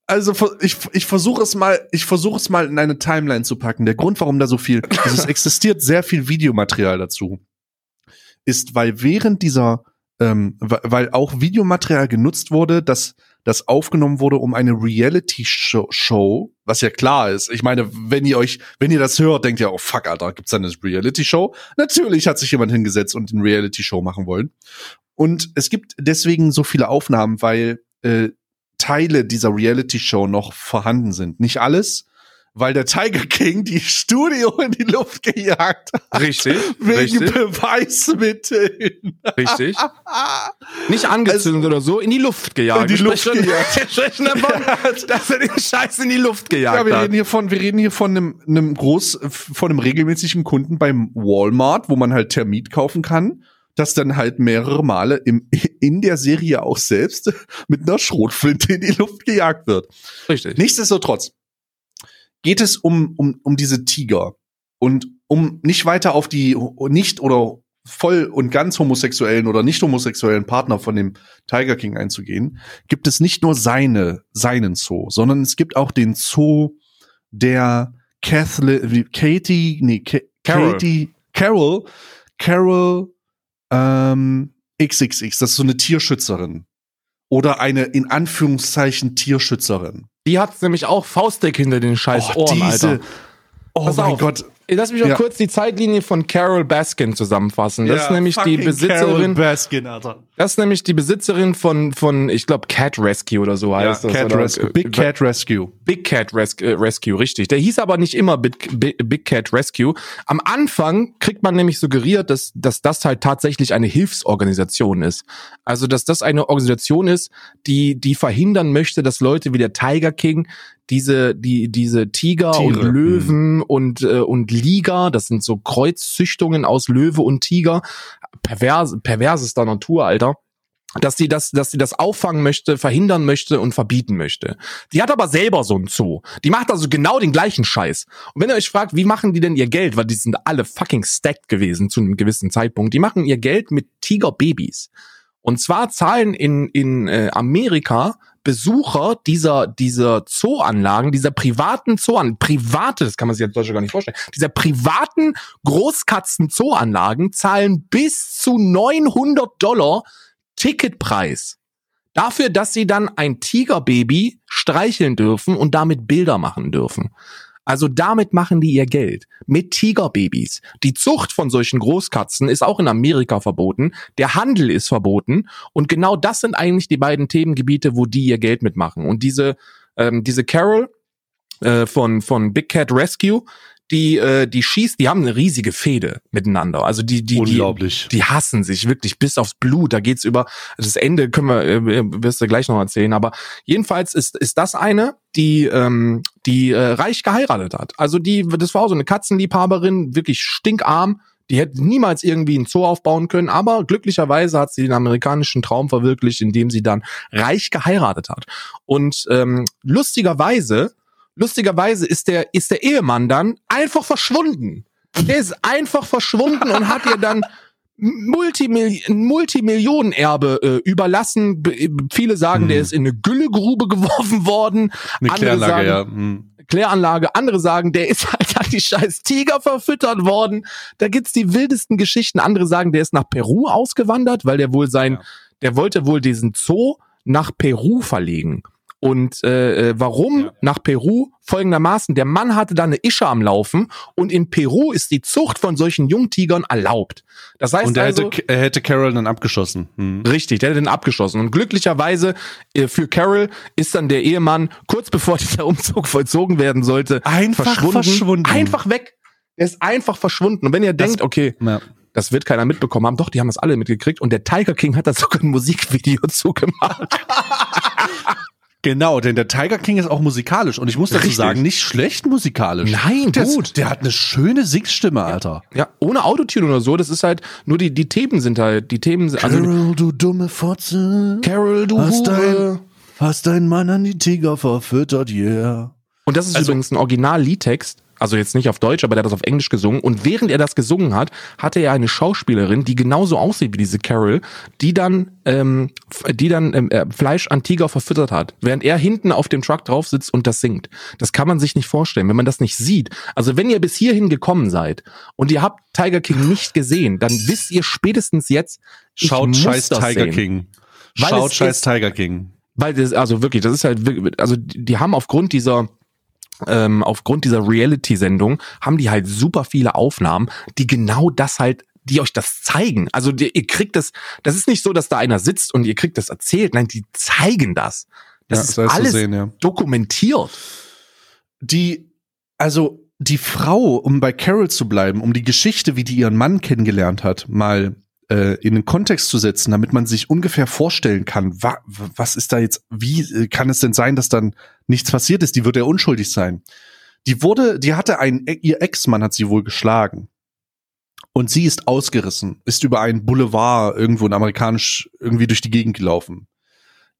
S1: Also ich, ich versuche es mal, ich versuche es mal in eine Timeline zu packen. Der Grund, warum da so viel, also *laughs* es existiert sehr viel Videomaterial dazu, ist, weil während dieser, ähm, weil auch Videomaterial genutzt wurde, das das aufgenommen wurde, um eine Reality-Show, Show, was ja klar ist. Ich meine, wenn ihr euch, wenn ihr das hört, denkt ihr, oh fuck, Alter, gibt's da eine Reality-Show? Natürlich hat sich jemand hingesetzt und eine Reality-Show machen wollen. Und es gibt deswegen so viele Aufnahmen, weil äh, Teile dieser Reality-Show noch vorhanden sind. Nicht alles, weil der Tiger King die Studio in die Luft gejagt hat.
S2: Richtig,
S1: Wegen
S2: richtig,
S1: Beweismitteln.
S2: richtig. *laughs* Nicht angezündet oder so, in die Luft gejagt.
S1: In die
S2: Wir
S1: Luft
S2: sprechen-
S1: gejagt. *laughs*
S2: Wir sprechen davon, dass er den Scheiß in die Luft gejagt
S1: Ja, wir
S2: hat.
S1: reden hier von, wir reden hier von einem, einem groß, von einem regelmäßigen Kunden beim Walmart, wo man halt Termit kaufen kann, das dann halt mehrere Male im, in der Serie auch selbst mit einer Schrotflinte in die Luft gejagt wird.
S2: Richtig.
S1: Nichtsdestotrotz geht es um, um, um diese Tiger und um nicht weiter auf die nicht oder voll und ganz homosexuellen oder nicht homosexuellen Partner von dem Tiger King einzugehen, gibt es nicht nur seine, seinen Zoo, sondern es gibt auch den Zoo der Kathleen, wie- Katie, nee, Ka
S2: Carol.
S1: Katie, Carol, Carol, ähm, XXX, das ist so eine Tierschützerin. Oder eine, in Anführungszeichen, Tierschützerin.
S2: Die hat nämlich auch Faustdick hinter den scheiß
S1: Oh,
S2: Ohren, Alter.
S1: Oh
S2: Pass
S1: mein
S2: auf.
S1: Gott.
S2: Lass mich noch
S1: Ja.
S2: kurz die Zeitlinie von Carol Baskin zusammenfassen. Das ist nämlich die
S1: Carol
S2: Besitzerin,
S1: Baskin, Alter.
S2: das ist nämlich die Besitzerin von, von, ich glaube, Cat Rescue oder so heißt das.
S1: Cat
S2: oder,
S1: Rescue. Big Cat Rescue.
S2: Big Cat Res äh, Rescue, richtig. Der hieß aber nicht immer Big, Big, Big Cat Rescue. Am Anfang kriegt man nämlich suggeriert, dass, dass das halt tatsächlich eine Hilfsorganisation ist. Also, dass das eine Organisation ist, die, die verhindern möchte, dass Leute wie der Tiger King diese, die, diese Tiger
S1: Tiere,
S2: und Löwen und, äh, und Liger, das sind so Kreuzzüchtungen aus Löwe und Tiger, pervers, perversester Natur, Alter dass sie das, dass sie das auffangen möchte, verhindern möchte und verbieten möchte. Die hat aber selber so einen Zoo. Die macht also genau den gleichen Scheiß. Und wenn ihr euch fragt, wie machen die denn ihr Geld, weil die sind alle fucking stacked gewesen zu einem gewissen Zeitpunkt, die machen ihr Geld mit Tigerbabys. Und zwar zahlen in, in äh, Amerika Besucher dieser, dieser Zooanlagen, dieser privaten Zooanlagen, private, das kann man sich jetzt Deutschland gar nicht vorstellen, dieser privaten Großkatzen-Zooanlagen zahlen bis zu 900 Dollar Ticketpreis. Dafür, dass sie dann ein Tigerbaby streicheln dürfen und damit Bilder machen dürfen. Also damit machen die ihr Geld. Mit Tigerbabys. Die Zucht von solchen Großkatzen ist auch in Amerika verboten. Der Handel ist verboten. Und genau das sind eigentlich die beiden Themengebiete, wo die ihr Geld mitmachen. Und diese, ähm, diese Carol äh, von, von Big Cat Rescue, die, äh, die schießt, die haben eine riesige Fehde miteinander. Also die, die, die,
S1: Unglaublich.
S2: die hassen sich wirklich bis aufs Blut. Da geht's über das Ende können wir äh, wirst du gleich noch erzählen. Aber jedenfalls ist ist das eine, die ähm, die äh, reich geheiratet hat. Also die das war auch so eine Katzenliebhaberin, wirklich stinkarm. Die hätte niemals irgendwie einen Zoo aufbauen können, aber glücklicherweise hat sie den amerikanischen Traum verwirklicht, indem sie dann reich geheiratet hat. Und ähm, lustigerweise, lustigerweise ist der ist der Ehemann dann einfach verschwunden. Der ist einfach verschwunden und hat ihr dann Multimilli ein Multimillionenerbe äh, überlassen. B viele sagen,
S1: Hm.
S2: der ist in eine Güllegrube *laughs* geworfen worden.
S1: Eine
S2: Andere
S1: Kläranlage,
S2: sagen,
S1: ja. Hm.
S2: Kläranlage. Andere sagen, der ist halt an die scheiß Tiger verfüttert worden. Da gibt's die wildesten Geschichten. Andere sagen, der ist nach Peru ausgewandert, weil der wohl sein,
S1: Ja.
S2: der wollte wohl diesen Zoo nach Peru verlegen. Und äh, äh, warum
S1: Ja.
S2: nach Peru? Folgendermaßen, der Mann hatte da eine Ische am Laufen und in Peru ist die Zucht von solchen Jungtigern erlaubt. Das heißt
S1: Und er
S2: also,
S1: hätte, er hätte Carol dann abgeschossen. Hm.
S2: Richtig, der hat den abgeschossen. Und glücklicherweise äh, für Carol ist dann der Ehemann, kurz bevor *laughs* dieser Umzug vollzogen werden sollte,
S1: Einfach
S2: verschwunden.
S1: verschwunden.
S2: Einfach weg. Er ist einfach verschwunden. Und wenn ihr
S1: Das-
S2: denkt, okay,
S1: Ja.
S2: das wird keiner mitbekommen haben, doch, die haben das alle mitgekriegt. Und der Tiger King hat da sogar ein Musikvideo *laughs* zugemacht.
S1: Genau, denn der Tiger King ist auch musikalisch und ich muss dazu
S2: Richtig.
S1: sagen, nicht schlecht musikalisch.
S2: Nein,
S1: der
S2: gut.
S1: Ist, der hat eine schöne Singstimme, Alter.
S2: Ja, ohne Autotune oder so. Das ist halt, nur die, die Themen sind halt, die Themen sind, also,
S1: Carol, du dumme Fotze.
S2: Carol, du
S1: Hast
S2: Hure.
S1: Hast deinen Mann an die Tiger verfüttert, yeah.
S2: Und das ist
S1: Also-
S2: übrigens ein Original-Liedtext Also jetzt nicht auf Deutsch, aber der hat das auf Englisch gesungen. Und während er das gesungen hat, hatte er eine Schauspielerin, die genauso aussieht wie diese Carol, die dann, ähm, die dann ähm, äh, Fleisch an Tiger verfüttert hat, während er hinten auf dem Truck drauf sitzt und das singt. Das kann man sich nicht vorstellen, wenn man das nicht sieht. Also wenn ihr bis hierhin gekommen seid und ihr habt Tiger King nicht gesehen, dann wisst ihr spätestens jetzt, ich
S1: Schaut
S2: muss
S1: scheiß Tiger
S2: sehen.
S1: King. Schaut scheiß
S2: ist-
S1: Tiger King.
S2: Weil das, also wirklich, das ist halt, wirklich- also die haben aufgrund dieser, ähm, aufgrund dieser Reality-Sendung, haben die halt super viele Aufnahmen, die genau das halt, die euch das zeigen. Also die, ihr kriegt das, das ist nicht so, dass da einer sitzt und ihr kriegt das erzählt, nein, die zeigen das. Das
S1: Ja,
S2: ist
S1: das
S2: alles
S1: sehen, ja.
S2: dokumentiert.
S1: Die, also die Frau, um bei Carol zu bleiben, um die Geschichte, wie die ihren Mann kennengelernt hat, mal äh, in den Kontext zu setzen, damit man sich ungefähr vorstellen kann, wa was ist da jetzt, wie äh, kann es denn sein, dass dann nichts passiert ist? Die wird ja unschuldig sein. Die wurde, die hatte ein, ihr Ex-Mann hat sie wohl geschlagen. Und sie ist ausgerissen, ist über einen Boulevard irgendwo in amerikanisch irgendwie durch die Gegend gelaufen.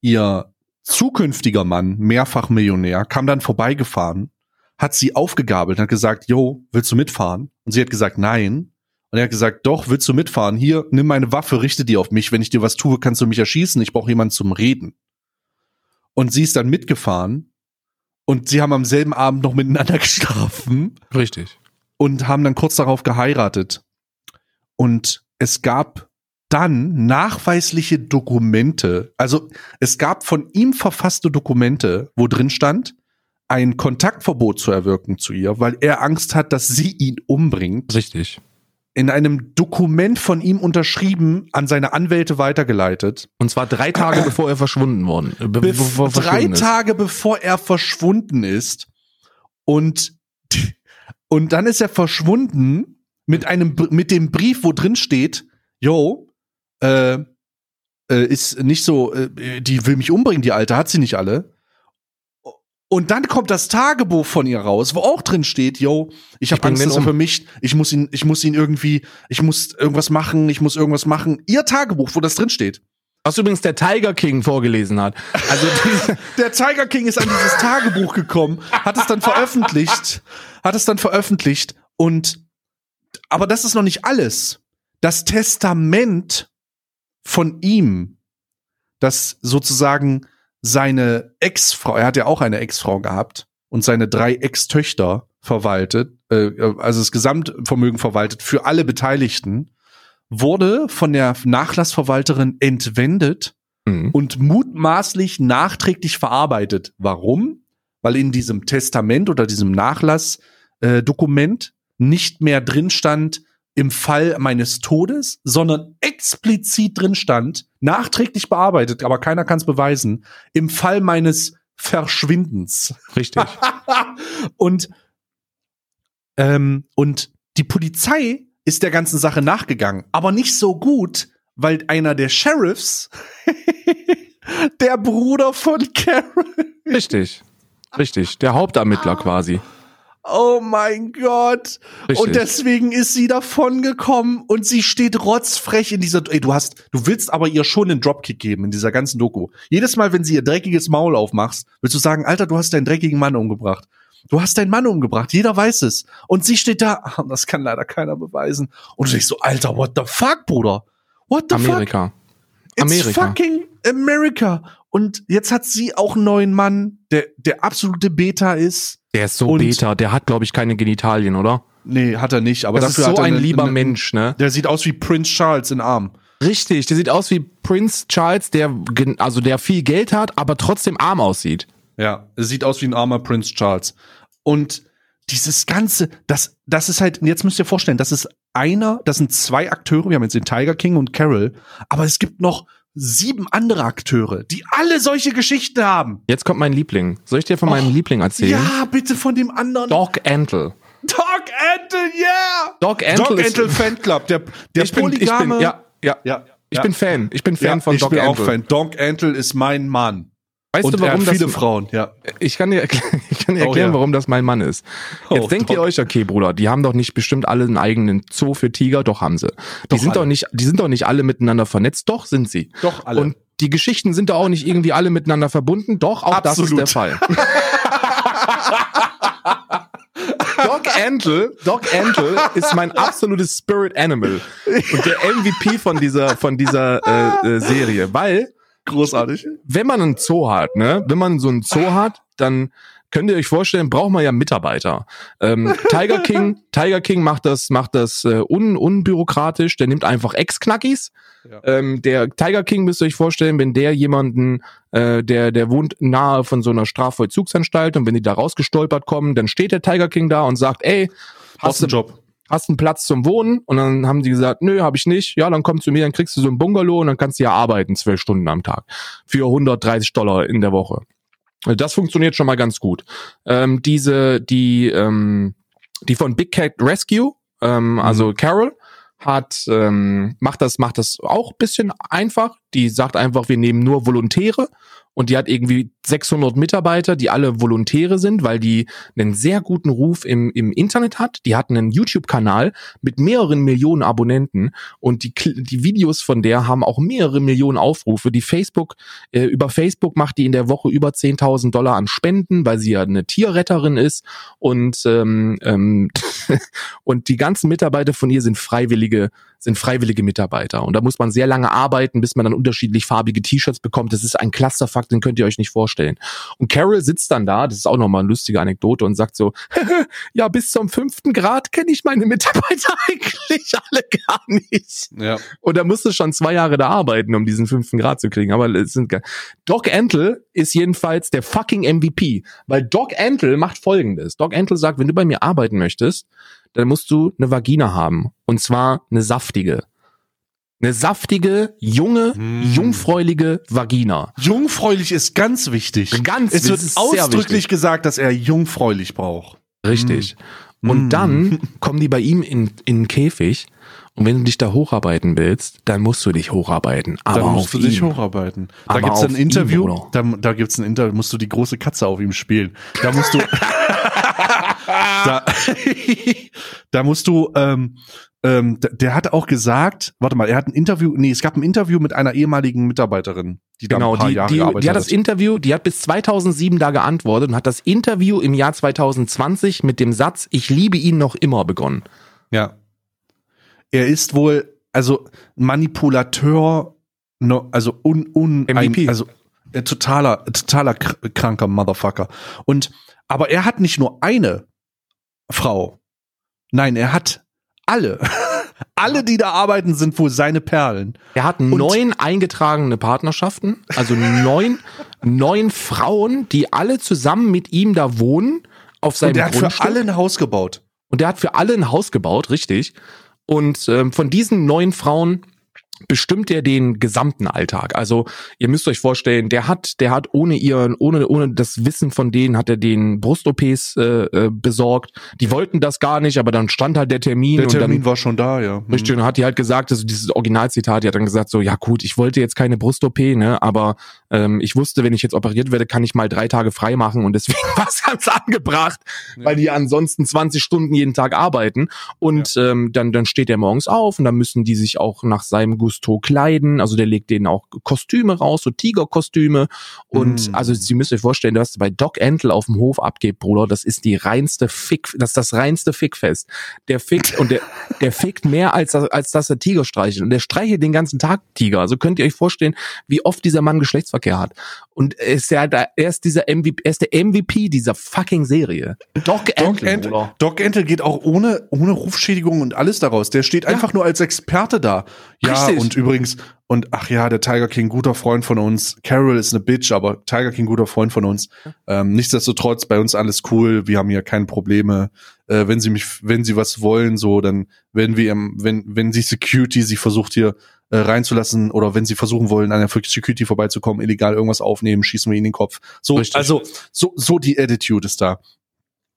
S1: Ihr zukünftiger Mann, mehrfach Millionär, kam dann vorbeigefahren, hat sie aufgegabelt, hat gesagt, yo, willst du mitfahren? Und sie hat gesagt, nein. Und er hat gesagt, doch, willst du mitfahren? Hier, nimm meine Waffe, richte die auf mich. Wenn ich dir was tue, kannst du mich erschießen. Ich brauche jemanden zum Reden. Und sie ist dann mitgefahren und sie haben am selben Abend noch miteinander *laughs* geschlafen
S2: Richtig.
S1: und haben dann kurz darauf geheiratet. Und es gab dann nachweisliche Dokumente, also es gab von ihm verfasste Dokumente, wo drin stand, ein Kontaktverbot zu erwirken zu ihr, weil er Angst hat, dass sie ihn umbringt.
S2: Richtig.
S1: In einem Dokument von ihm unterschrieben, an seine Anwälte weitergeleitet.
S2: Und zwar drei Tage *clears throat* bevor er verschwunden worden. äh, be-
S1: Bef
S2: bevor er
S1: drei
S2: verschwunden ist.
S1: Tage bevor er verschwunden ist. Und, *laughs* und dann ist er verschwunden mit einem, mit dem Brief, wo drin steht, yo, äh, äh, ist nicht so, äh, die will mich umbringen, die Alte, hat sie nicht alle. Und dann kommt das Tagebuch von ihr raus, wo auch drin steht, yo, ich habe Angst, dass er
S2: um.
S1: vermischt, ich muss ihn, ich muss ihn irgendwie, ich muss irgendwas machen, ich muss irgendwas machen. Ihr Tagebuch, wo das drin steht.
S2: Was übrigens der Tiger King vorgelesen hat. Also *laughs*
S1: Der Tiger King ist an dieses Tagebuch gekommen, hat es dann veröffentlicht, hat es dann veröffentlicht und aber das ist noch nicht alles. Das Testament von ihm, das sozusagen seine Ex-Frau, er hat ja auch eine Ex-Frau gehabt und seine drei Ex-Töchter verwaltet, äh, also das Gesamtvermögen verwaltet für alle Beteiligten, wurde von der Nachlassverwalterin entwendet
S2: Mhm.
S1: und mutmaßlich nachträglich verarbeitet. Warum? Weil in diesem Testament oder diesem Nachlassdokument äh, nicht mehr drin stand im Fall meines Todes, sondern explizit drin stand, nachträglich bearbeitet, aber keiner kann es beweisen, im Fall meines Verschwindens.
S2: richtig. *laughs*
S1: und ähm, und die Polizei ist der ganzen Sache nachgegangen, aber nicht so gut, weil einer der Sheriffs *laughs* der Bruder von Carol.
S2: Richtig. Richtig. Der Hauptermittler quasi.
S1: Oh mein Gott.
S2: Richtig.
S1: Und deswegen ist sie davon gekommen und sie steht rotzfrech in dieser, ey, du hast, du willst aber ihr schon einen Dropkick geben in dieser ganzen Doku. Jedes Mal, wenn sie ihr dreckiges Maul aufmachst, willst du sagen, Alter, du hast deinen dreckigen Mann umgebracht. Du hast deinen Mann umgebracht, jeder weiß es. Und sie steht da, *laughs* das kann leider keiner beweisen. Und du denkst so, Alter, what the fuck, Bruder? What the fuck?
S2: Amerika.
S1: It's
S2: Amerika.
S1: fucking America. Und jetzt hat sie auch einen neuen Mann, der, der absolute Beta ist.
S2: Der ist so
S1: Und-
S2: beta, der hat, glaube ich, keine Genitalien, oder?
S1: Nee, hat er nicht, aber
S2: Das ist
S1: dafür
S2: so
S1: hat er
S2: ein
S1: eine-
S2: lieber
S1: eine-
S2: Mensch, ne?
S1: Der sieht aus wie Prince Charles in Arm.
S2: Richtig, der sieht aus wie Prince Charles, der also der viel Geld hat, aber trotzdem arm aussieht.
S1: Ja, er sieht aus wie ein armer Prince Charles. Und dieses ganze, das, das ist halt, jetzt müsst ihr vorstellen, das ist einer, das sind zwei Akteure, wir haben jetzt den Tiger King und Carol, aber es gibt noch sieben andere Akteure, die alle solche Geschichten haben.
S2: Jetzt kommt mein Liebling. Soll ich dir von meinem
S1: Och,
S2: Liebling erzählen?
S1: Ja, bitte von dem anderen.
S2: Doc Antle.
S1: Doc Antle, yeah!
S2: Doc Antle
S1: Doc Antle Fanclub, der, der
S2: ich bin, ich
S1: polygame.
S2: bin, ja, ja,
S1: ja,
S2: Ich
S1: ja.
S2: bin Fan. Ich bin Fan
S1: ja,
S2: von
S1: ich
S2: Doc
S1: bin
S2: Antle.
S1: auch Fan. Doc Antle ist mein Mann.
S2: Weißt
S1: und
S2: du, warum
S1: er hat viele
S2: das?
S1: Frauen, ja.
S2: Ich kann dir, erklären- *laughs* ich kann dir
S1: Oh,
S2: erklären,
S1: ja.
S2: warum das mein Mann ist. Jetzt
S1: Oh,
S2: denkt ihr
S1: Doc.
S2: euch, okay, Bruder, die haben doch nicht bestimmt alle einen eigenen Zoo für Tiger, doch haben sie. Die
S1: Doch
S2: sind
S1: alle.
S2: doch nicht, die sind doch nicht alle miteinander vernetzt, doch sind sie.
S1: Doch alle.
S2: Und die Geschichten sind doch auch nicht irgendwie alle miteinander verbunden, doch auch das ist
S1: Absolut.
S2: der Fall. *laughs* Doc Antle, Doc Antle ist mein absolutes Spirit Animal und der MVP von dieser von dieser äh, äh, Serie, weil
S1: Großartig.
S2: wenn man einen Zoo hat, ne, wenn man so einen Zoo *laughs* hat, dann könnt ihr euch vorstellen, braucht man ja Mitarbeiter. Ähm, Tiger *laughs* King, Tiger King macht das, macht das äh, un, unbürokratisch. Der nimmt einfach Ex-Knackis.
S1: Ja.
S2: Ähm, der Tiger King müsst ihr euch vorstellen, wenn der jemanden, äh, der der wohnt nahe von so einer Strafvollzugsanstalt und wenn die da rausgestolpert kommen, dann steht der Tiger King da und sagt, ey,
S1: Hast
S2: du
S1: Job.
S2: Hast einen Platz zum Wohnen? Und dann haben die gesagt, nö, habe ich nicht. Ja, dann komm zu mir, dann kriegst du so ein Bungalow und dann kannst du ja arbeiten, zwölf Stunden am Tag. Für 130 Dollar in der Woche. Also Das funktioniert schon mal ganz gut. Ähm, diese, die, ähm, die von Big Cat Rescue, ähm, also Carol, hat, ähm, macht das, macht das auch bisschen einfach. Die sagt einfach, wir nehmen nur Volontäre und die hat irgendwie 600 Mitarbeiter, die alle Volontäre sind, weil die einen sehr guten Ruf im, im Internet hat. Die hat einen YouTube-Kanal mit mehreren Millionen Abonnenten und die, die Videos von der haben auch mehrere Millionen Aufrufe. Die Facebook, äh, über Facebook macht die in der Woche über 10.000 Dollar an Spenden, weil sie ja eine Tierretterin ist und ähm, ähm, *laughs* und die ganzen Mitarbeiter von ihr sind freiwillige sind freiwillige Mitarbeiter und da muss man sehr lange arbeiten, bis man dann unterschiedlich farbige T-Shirts bekommt. Das ist ein Clusterfuck, den könnt ihr euch nicht vorstellen. Und Carol sitzt dann da, das ist auch nochmal eine lustige Anekdote und sagt so, *laughs* ja, bis zum fünften Grad kenne ich meine Mitarbeiter *laughs* eigentlich alle gar nicht.
S1: Ja.
S2: Und da musst du schon zwei Jahre da arbeiten, um diesen fünften Grad zu kriegen. Aber es sind Doc Antle ist jedenfalls der fucking MVP, weil Doc Antle macht Folgendes. Doc Antle sagt, wenn du bei mir arbeiten möchtest, dann musst du eine Vagina haben. Und zwar eine saftige. Eine saftige, junge,
S1: Mm.
S2: jungfräuliche Vagina.
S1: Jungfräulich ist ganz wichtig.
S2: Ganz
S1: es wird ausdrücklich gesagt, dass er jungfräulich braucht.
S2: Richtig. Und
S1: Mm.
S2: dann *laughs* kommen die bei ihm in, in den Käfig. Und wenn du dich da hocharbeiten willst, dann musst du dich hocharbeiten. Aber
S1: Dann
S2: auf
S1: musst du dich hocharbeiten. Da dann
S2: auf
S1: ein Interview,
S2: Bruder.
S1: da, da gibt's ein Interview, musst du die große Katze auf ihm spielen. Da musst du, *laughs* da, *laughs* da musst du, ähm, ähm, der, hat auch gesagt, warte mal, er hat ein Interview, nee, es gab ein Interview mit einer ehemaligen Mitarbeiterin, die da
S2: Genau,
S1: ein paar
S2: die,
S1: Jahre
S2: die,
S1: gearbeitet
S2: die hat das Interview, die hat bis 2007 da geantwortet und hat das Interview im Jahr 2020 mit dem Satz, ich liebe ihn noch immer begonnen.
S1: Ja. Er ist wohl, also Manipulateur, no, also un, un,
S2: MVP.
S1: Ein, also äh, totaler, totaler kr kranker Motherfucker. Und, aber er hat nicht nur eine Frau. Nein, er hat alle. *laughs* alle, die da arbeiten, sind wohl seine Perlen.
S2: Er hat neun eingetragene Partnerschaften, also neun, *laughs* neun Frauen, die alle zusammen mit ihm da wohnen auf seinem
S1: Und er hat für alle ein Haus gebaut.
S2: Und der hat für alle ein Haus gebaut, richtig. Und ähm, von diesen neun Frauen bestimmt er den gesamten Alltag. Also ihr müsst euch vorstellen, der hat, der hat ohne ihren, ohne ohne das Wissen von denen hat er den Brust-OPs äh, äh, besorgt. Die wollten das gar nicht, aber dann stand halt der Termin
S1: Der Termin
S2: dann
S1: war schon da, ja. Mhm.
S2: Richtig, und hat die halt gesagt, also dieses Originalzitat, die hat dann gesagt so, ja gut, ich wollte jetzt keine Brust-OP, ne, aber ähm, ich wusste, wenn ich jetzt operiert werde, kann ich mal drei Tage frei machen und deswegen war es ganz angebracht, weil die ansonsten 20 Stunden jeden Tag arbeiten und ähm, dann, dann steht er morgens auf und dann müssen die sich auch nach seinem Gusto kleiden, also der legt denen auch Kostüme raus, so Tigerkostüme und
S1: Mm.
S2: also Sie müsst euch vorstellen, was bei Doc Antle auf dem Hof abgeht, Bruder, das ist die reinste Fick, das ist das reinste Fickfest. Der fickt und der, der fickt mehr als, als dass er Tiger streichelt. Und der streichelt den ganzen Tag Tiger. Also könnt ihr euch vorstellen, wie oft dieser Mann Geschlechtsverkehr hat. Und er ist, der, er ist dieser MVP, er ist der MVP dieser fucking Serie. Doc,
S1: Doc
S2: Antle.
S1: Doc Antle geht auch ohne, ohne Rufschädigung und alles daraus. Der steht einfach nur als Experte da. Ja,
S2: Richtig.
S1: und übrigens, und ach ja, der Tiger King, guter Freund von uns. Carol ist eine Bitch, aber Tiger King, guter Freund von uns. Ähm, nichtsdestotrotz, bei uns alles cool. Wir haben hier keine Probleme. Äh, wenn sie mich, wenn sie was wollen, so, dann werden wir, im, wenn, wenn die Security sie versucht hier äh, reinzulassen oder wenn sie versuchen wollen, an der Security vorbeizukommen, illegal irgendwas aufnehmen, schießen wir ihnen in den Kopf. So,
S2: Richtig.
S1: also, so, so die Attitude ist da.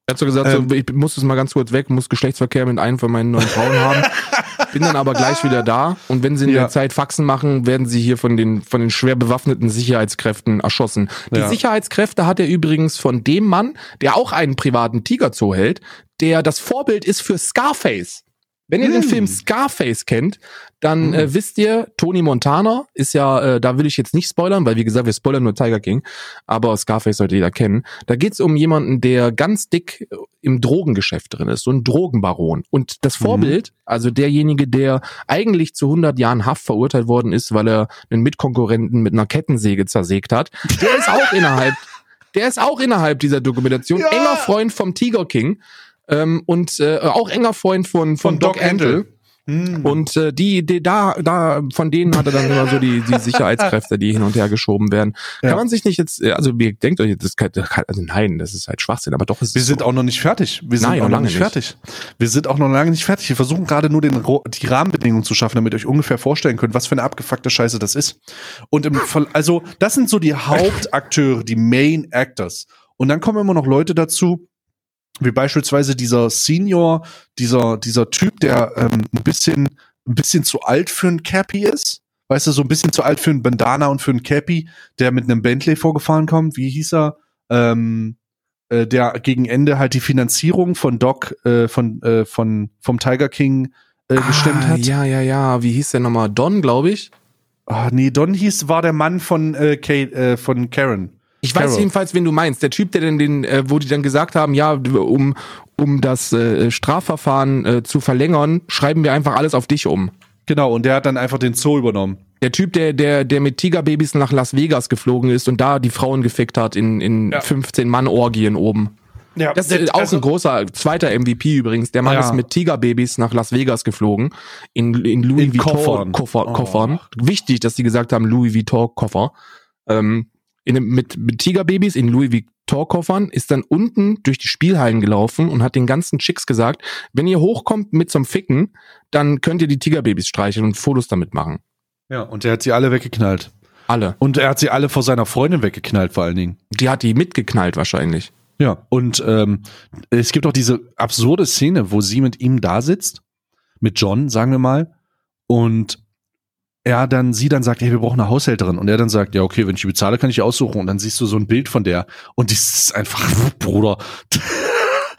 S2: Er hat so gesagt,
S1: Ähm.
S2: so, ich muss es mal ganz kurz weg, muss Geschlechtsverkehr mit einem von meinen neuen Frauen haben. *laughs* Bin dann aber gleich wieder da. Und wenn sie in
S1: Ja.
S2: der Zeit Faxen machen, werden sie hier von den, von den schwer bewaffneten Sicherheitskräften erschossen. Die
S1: Ja.
S2: Sicherheitskräfte hat er übrigens von dem Mann, der auch einen privaten Tigerzoo hält, der das Vorbild ist für Scarface. Wenn ihr den
S1: Hm.
S2: Film Scarface kennt, dann
S1: Hm.
S2: äh, wisst ihr, Tony Montana ist ja, äh, da will ich jetzt nicht spoilern, weil wie gesagt, wir spoilern nur Tiger King, aber Scarface sollte jeder kennen. Da geht's um jemanden, der ganz dick äh, im Drogengeschäft drin ist, so ein Drogenbaron. Und das
S1: Mhm.
S2: Vorbild, also derjenige, der eigentlich zu 100 Jahren Haft verurteilt worden ist, weil er einen Mitkonkurrenten mit einer Kettensäge zersägt hat, der ist auch innerhalb, *laughs* der ist auch innerhalb dieser Dokumentation
S1: Ja.
S2: enger Freund vom Tiger King. Ähm, und äh, auch enger Freund von, von, Doc, Antle.
S1: Hm.
S2: Und äh, die, die da, da, von denen hat er dann immer so die, die *laughs* Sicherheitskräfte, die hin und her geschoben werden.
S1: Ja.
S2: Kann man sich nicht jetzt, äh, also ihr denkt euch, das kann, also nein, das ist halt Schwachsinn, aber doch ist
S1: Wir sind
S2: so.
S1: auch noch nicht fertig. Wir sind
S2: Nein,
S1: auch
S2: noch lange
S1: nicht fertig. Wir sind auch noch lange nicht fertig. Wir versuchen gerade nur den, die Rahmenbedingungen zu schaffen, damit ihr euch ungefähr vorstellen könnt, was für eine abgefuckte Scheiße das ist. Und im Fall, also, das sind so die Hauptakteure, die Main Actors. Und dann kommen immer noch Leute dazu, wie beispielsweise dieser Senior, dieser, dieser Typ, der ähm, ein bisschen, ein bisschen zu alt für ein Cappy ist. Weißt du, so ein bisschen zu alt für ein Bandana und für ein Cappy, der mit einem Bentley vorgefahren kommt. Wie hieß er? Ähm, äh, der gegen Ende halt die Finanzierung von Doc, äh, von, äh, von, vom Tiger King äh, gestemmt
S2: ah,
S1: hat.
S2: Ja, ja, ja. Wie hieß der nochmal? Don, glaube ich.
S1: Ah, nee, Don hieß, war der Mann von, äh, Kate, äh, von Karen.
S2: Ich weiß
S1: Carol.
S2: jedenfalls, wen du meinst. Der Typ, der denn den, äh, wo die dann gesagt haben, ja, um, um das äh, Strafverfahren äh, zu verlängern, schreiben wir einfach alles auf dich um.
S1: Genau, und der hat dann einfach den Zoo übernommen.
S2: Der Typ, der, der, der mit Tigerbabys nach Las Vegas geflogen ist und da die Frauen gefickt hat in, in
S1: Ja.
S2: 15 Mann Orgien oben.
S1: Ja,
S2: Das ist auch ein großer, zweiter MVP übrigens. Der Mann
S1: Ja.
S2: ist mit Tigerbabys nach Las Vegas geflogen. In, in Louis Vuitton
S1: Koffern.
S2: Koffer,
S1: Oh.
S2: Koffern. Wichtig, dass die gesagt haben, Louis Vuitton Koffer. Ähm, in, mit, mit Tigerbabys in Louis Vuitton Koffern ist dann unten durch die Spielhallen gelaufen und hat den ganzen Chicks gesagt, wenn ihr hochkommt mit zum Ficken, dann könnt ihr die Tigerbabys streicheln und Fotos damit machen.
S1: Ja, und der hat sie alle weggeknallt.
S2: Alle.
S1: Und er hat sie alle vor seiner Freundin weggeknallt, vor allen Dingen.
S2: Die hat die mitgeknallt wahrscheinlich.
S1: Ja, und ähm, es gibt auch diese absurde Szene, wo sie mit ihm da sitzt, mit John, sagen wir mal, und er dann, sie dann sagt, hey, wir brauchen eine Haushälterin. Und er dann sagt, ja, okay, wenn ich die bezahle, kann ich die aussuchen. Und dann siehst du so ein Bild von der. Und das ist einfach, *laughs* Bruder,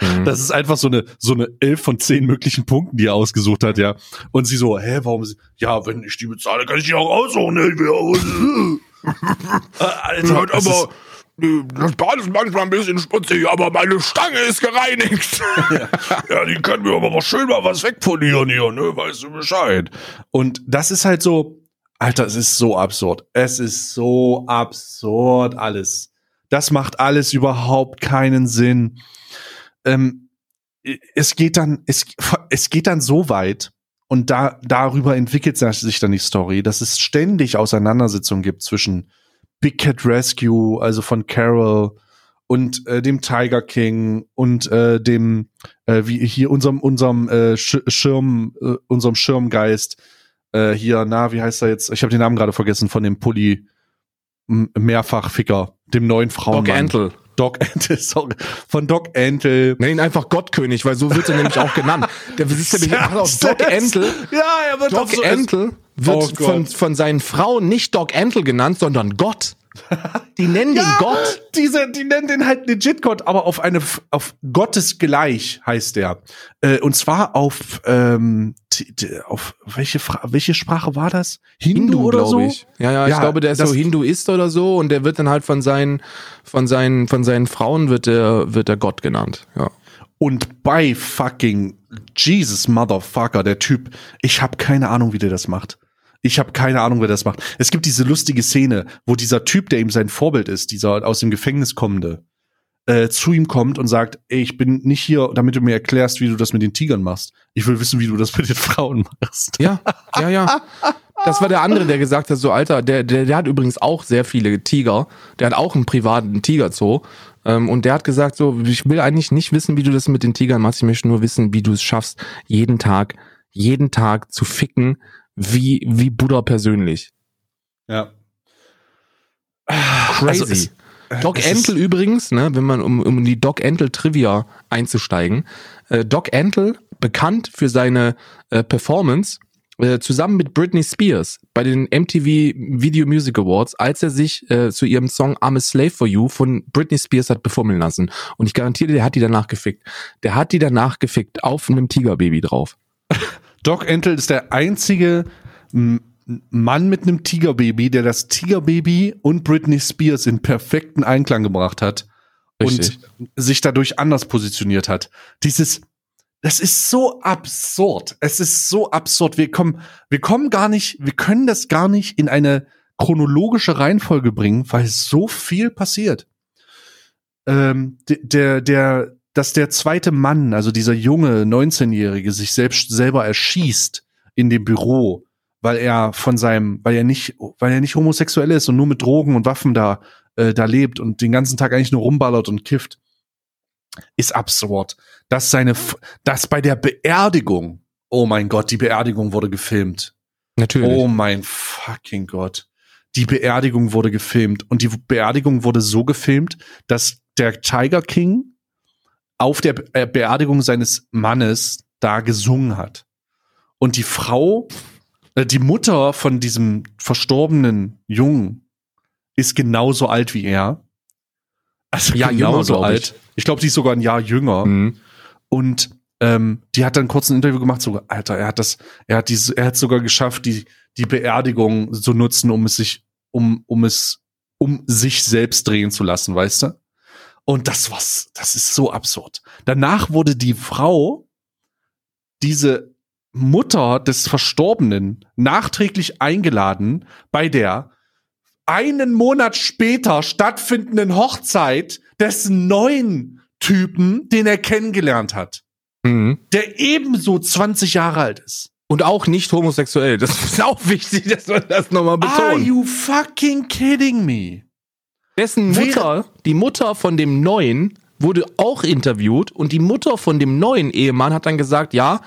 S2: Mhm.
S1: das ist einfach so eine, so eine elf von zehn möglichen Punkten, die er ausgesucht hat, ja. Und sie so, hä, warum, sie- ja, wenn ich die bezahle, kann ich die auch aussuchen. Ne? *laughs* Alter, das ist-
S2: das Bad ist manchmal ein bisschen schmutzig, aber meine Stange ist gereinigt. *laughs*
S1: Ja, die können mir aber mal schön mal was wegpolieren hier, ne? Weißt du Bescheid? Und das ist halt so, Alter, es ist so absurd. Es ist so absurd alles. Das macht alles überhaupt keinen Sinn. Ähm, es geht dann, es, es geht dann so weit, und da, darüber entwickelt sich dann die Story, dass es ständig Auseinandersetzungen gibt zwischen Big Cat Rescue, also von Carol, und äh, dem Tiger King und äh, dem äh, wie hier unserem unserem äh, Sch Schirm äh, unserem Schirmgeist äh, hier na wie heißt er jetzt ich habe den Namen gerade vergessen von dem Pulli Mehrfachficker dem neuen Frauen
S2: Doc Antle.
S1: Doc Antle *laughs* sorry von Doc Antle
S2: Nenn ihn einfach Gottkönig, weil so wird er nämlich auch genannt. Der *laughs* ist nämlich pass auf, Doc Antle.
S1: ja er wird
S2: Doc
S1: so
S2: Antle wird
S1: Oh
S2: von, von seinen Frauen nicht Doc Antle genannt, sondern Gott. Die nennen den Gott.
S1: Diese, die nennen den halt legit Gott, aber auf eine, auf Gottes gleich heißt der. Äh, und zwar auf, ähm, auf welche, Fra welche Sprache war das? Hindu, oder
S2: glaub
S1: so?
S2: ich. Ja, ja, ich
S1: Ja,
S2: glaube, der ist so Hinduist oder so und der wird dann halt von seinen, von seinen, von seinen Frauen wird der, wird der Gott genannt. Ja.
S1: Und bei fucking Jesus Motherfucker, der Typ, ich habe keine Ahnung, wie der das macht. Ich habe keine Ahnung, wer das macht. Es gibt diese lustige Szene, wo dieser Typ, der ihm sein Vorbild ist, dieser aus dem Gefängnis kommende, äh, zu ihm kommt und sagt, ey, ich bin nicht hier, damit du mir erklärst, wie du das mit den Tigern machst. Ich will wissen, wie du das mit den Frauen machst.
S2: Ja, ja, ja. Das war der andere, der gesagt hat, so Alter, der, der, der hat übrigens auch sehr viele Tiger. Der hat auch einen privaten Tigerzoo. Ähm, und der hat gesagt, so, ich will eigentlich nicht wissen, wie du das mit den Tigern machst. Ich möchte nur wissen, wie du es schaffst, jeden Tag, jeden Tag zu ficken, wie, wie Buddha persönlich.
S1: Ja.
S2: Crazy.
S1: Also es-
S2: Doc
S1: es ist-
S2: Antle übrigens, ne, wenn man um, um in die Doc Antle Trivia einzusteigen, äh, Doc Antle bekannt für seine äh, Performance äh, zusammen mit Britney Spears bei den MTV Video Music Awards, als er sich äh, zu ihrem Song I'm a Slave for You von Britney Spears hat performen lassen. Und ich garantiere, der hat die danach gefickt. Der hat die danach gefickt auf einem Tigerbaby drauf. *laughs*
S1: Doc Entel ist der einzige Mann mit einem Tigerbaby, der das Tigerbaby und Britney Spears in perfekten Einklang gebracht hat
S2: Richtig.
S1: und sich dadurch anders positioniert hat. Dieses, das ist so absurd. Es ist so absurd. Wir kommen, wir kommen gar nicht, wir können das gar nicht in eine chronologische Reihenfolge bringen, weil so viel passiert. Ähm, de- der, der, dass der zweite Mann, also dieser junge 19-Jährige, sich selbst selber erschießt in dem Büro, weil er von seinem, weil er nicht, weil er nicht homosexuell ist und nur mit Drogen und Waffen da, äh, da lebt und den ganzen Tag eigentlich nur rumballert und kifft, ist absurd. Dass seine, dass bei der Beerdigung, oh mein Gott, die Beerdigung wurde gefilmt.
S2: Natürlich.
S1: Oh mein fucking Gott. Die Beerdigung wurde gefilmt und die Beerdigung wurde so gefilmt, dass der Tiger King auf der äh, Beerdigung seines Mannes da gesungen hat. Und die Frau, äh, die Mutter von diesem verstorbenen Jungen ist genauso alt wie er. Also
S2: Ja, jünger,
S1: genauso
S2: ich.
S1: alt. Ich glaube, die ist sogar ein Jahr jünger.
S2: Mhm.
S1: Und ähm, die hat dann kurz ein Interview gemacht, so, Alter, er hat das, er hat diese, er hat sogar geschafft, die, die Beerdigung zu nutzen, um es sich, um, um es, um sich selbst drehen zu lassen, weißt du? Und das was, das ist so absurd. Danach wurde die Frau, diese Mutter des Verstorbenen, nachträglich eingeladen bei der einen Monat später stattfindenden Hochzeit des neuen Typen, den er kennengelernt hat
S2: Mhm.
S1: der ebenso 20 Jahre alt ist.
S2: Und auch nicht homosexuell. Das ist auch wichtig, dass man das nochmal
S1: Are
S2: betont.
S1: you fucking kidding me?
S2: Dessen Mutter, die Mutter von dem Neuen, wurde auch interviewt und die Mutter von dem neuen Ehemann hat dann gesagt, ja,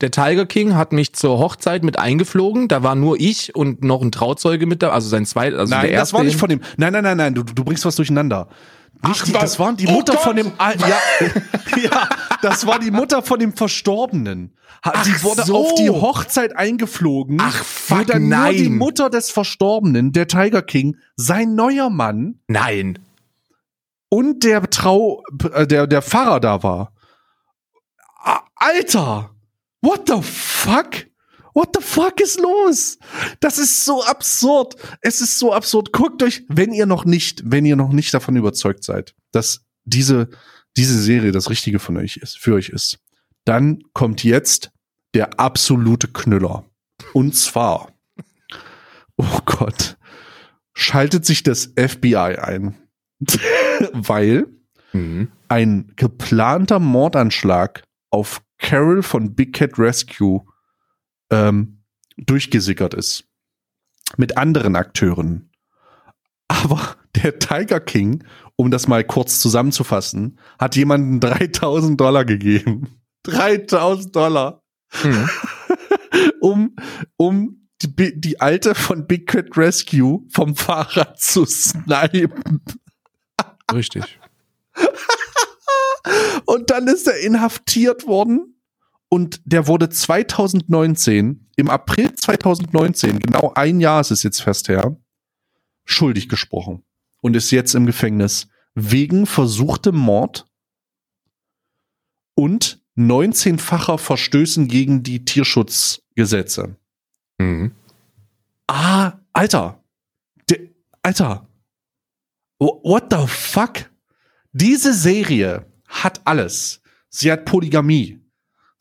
S2: der Tiger King hat mich zur Hochzeit mit eingeflogen, da war nur ich und noch ein Trauzeuge mit da, also sein zweit, also
S1: Nein,
S2: der
S1: das
S2: erste.
S1: war nicht von dem. Nein, nein, nein, nein, du, du bringst was durcheinander. Nicht
S2: Ach,
S1: das waren die
S2: Oh
S1: Mutter
S2: Gott!
S1: von dem Al ja, *laughs* ja, das war die Mutter von dem Verstorbenen.
S2: Ach
S1: die wurde
S2: so.
S1: auf die Hochzeit eingeflogen.
S2: Ach, fuck,
S1: wo dann nur die
S2: nein.
S1: Mutter des Verstorbenen, der Tiger King, sein neuer Mann
S2: Nein.
S1: und der Trau, äh, der, der Pfarrer da war. Alter! What the fuck? What the fuck ist los? Das ist so absurd. Es ist so absurd. Guckt euch, wenn ihr noch nicht, wenn ihr noch nicht davon überzeugt seid, dass diese, diese Serie das Richtige von euch ist, für euch ist, dann kommt jetzt der absolute Knüller. Und zwar, oh Gott, schaltet sich das FBI ein. *laughs* Weil
S2: Mhm.
S1: ein geplanter Mordanschlag auf Carol von Big Cat Rescue ähm, durchgesickert ist. Mit anderen Akteuren. Aber *laughs* der Tiger King, um das mal kurz zusammenzufassen, hat jemanden 3000 Dollar gegeben. *laughs* 3000 Dollar,
S2: Mhm. *laughs*
S1: um, um die, die alte von Big Cat Rescue vom Fahrrad zu snipen.
S2: Richtig.
S1: Und dann ist er inhaftiert worden und der wurde 2019, im April 2019, genau ein Jahr ist es jetzt fest her, schuldig gesprochen und ist jetzt im Gefängnis wegen versuchtem Mord und 19-facher Verstößen gegen die Tierschutzgesetze.
S2: Mhm.
S1: Ah, Alter. De, Alter. Wh- What the fuck? Diese Serie hat alles. Sie hat Polygamie.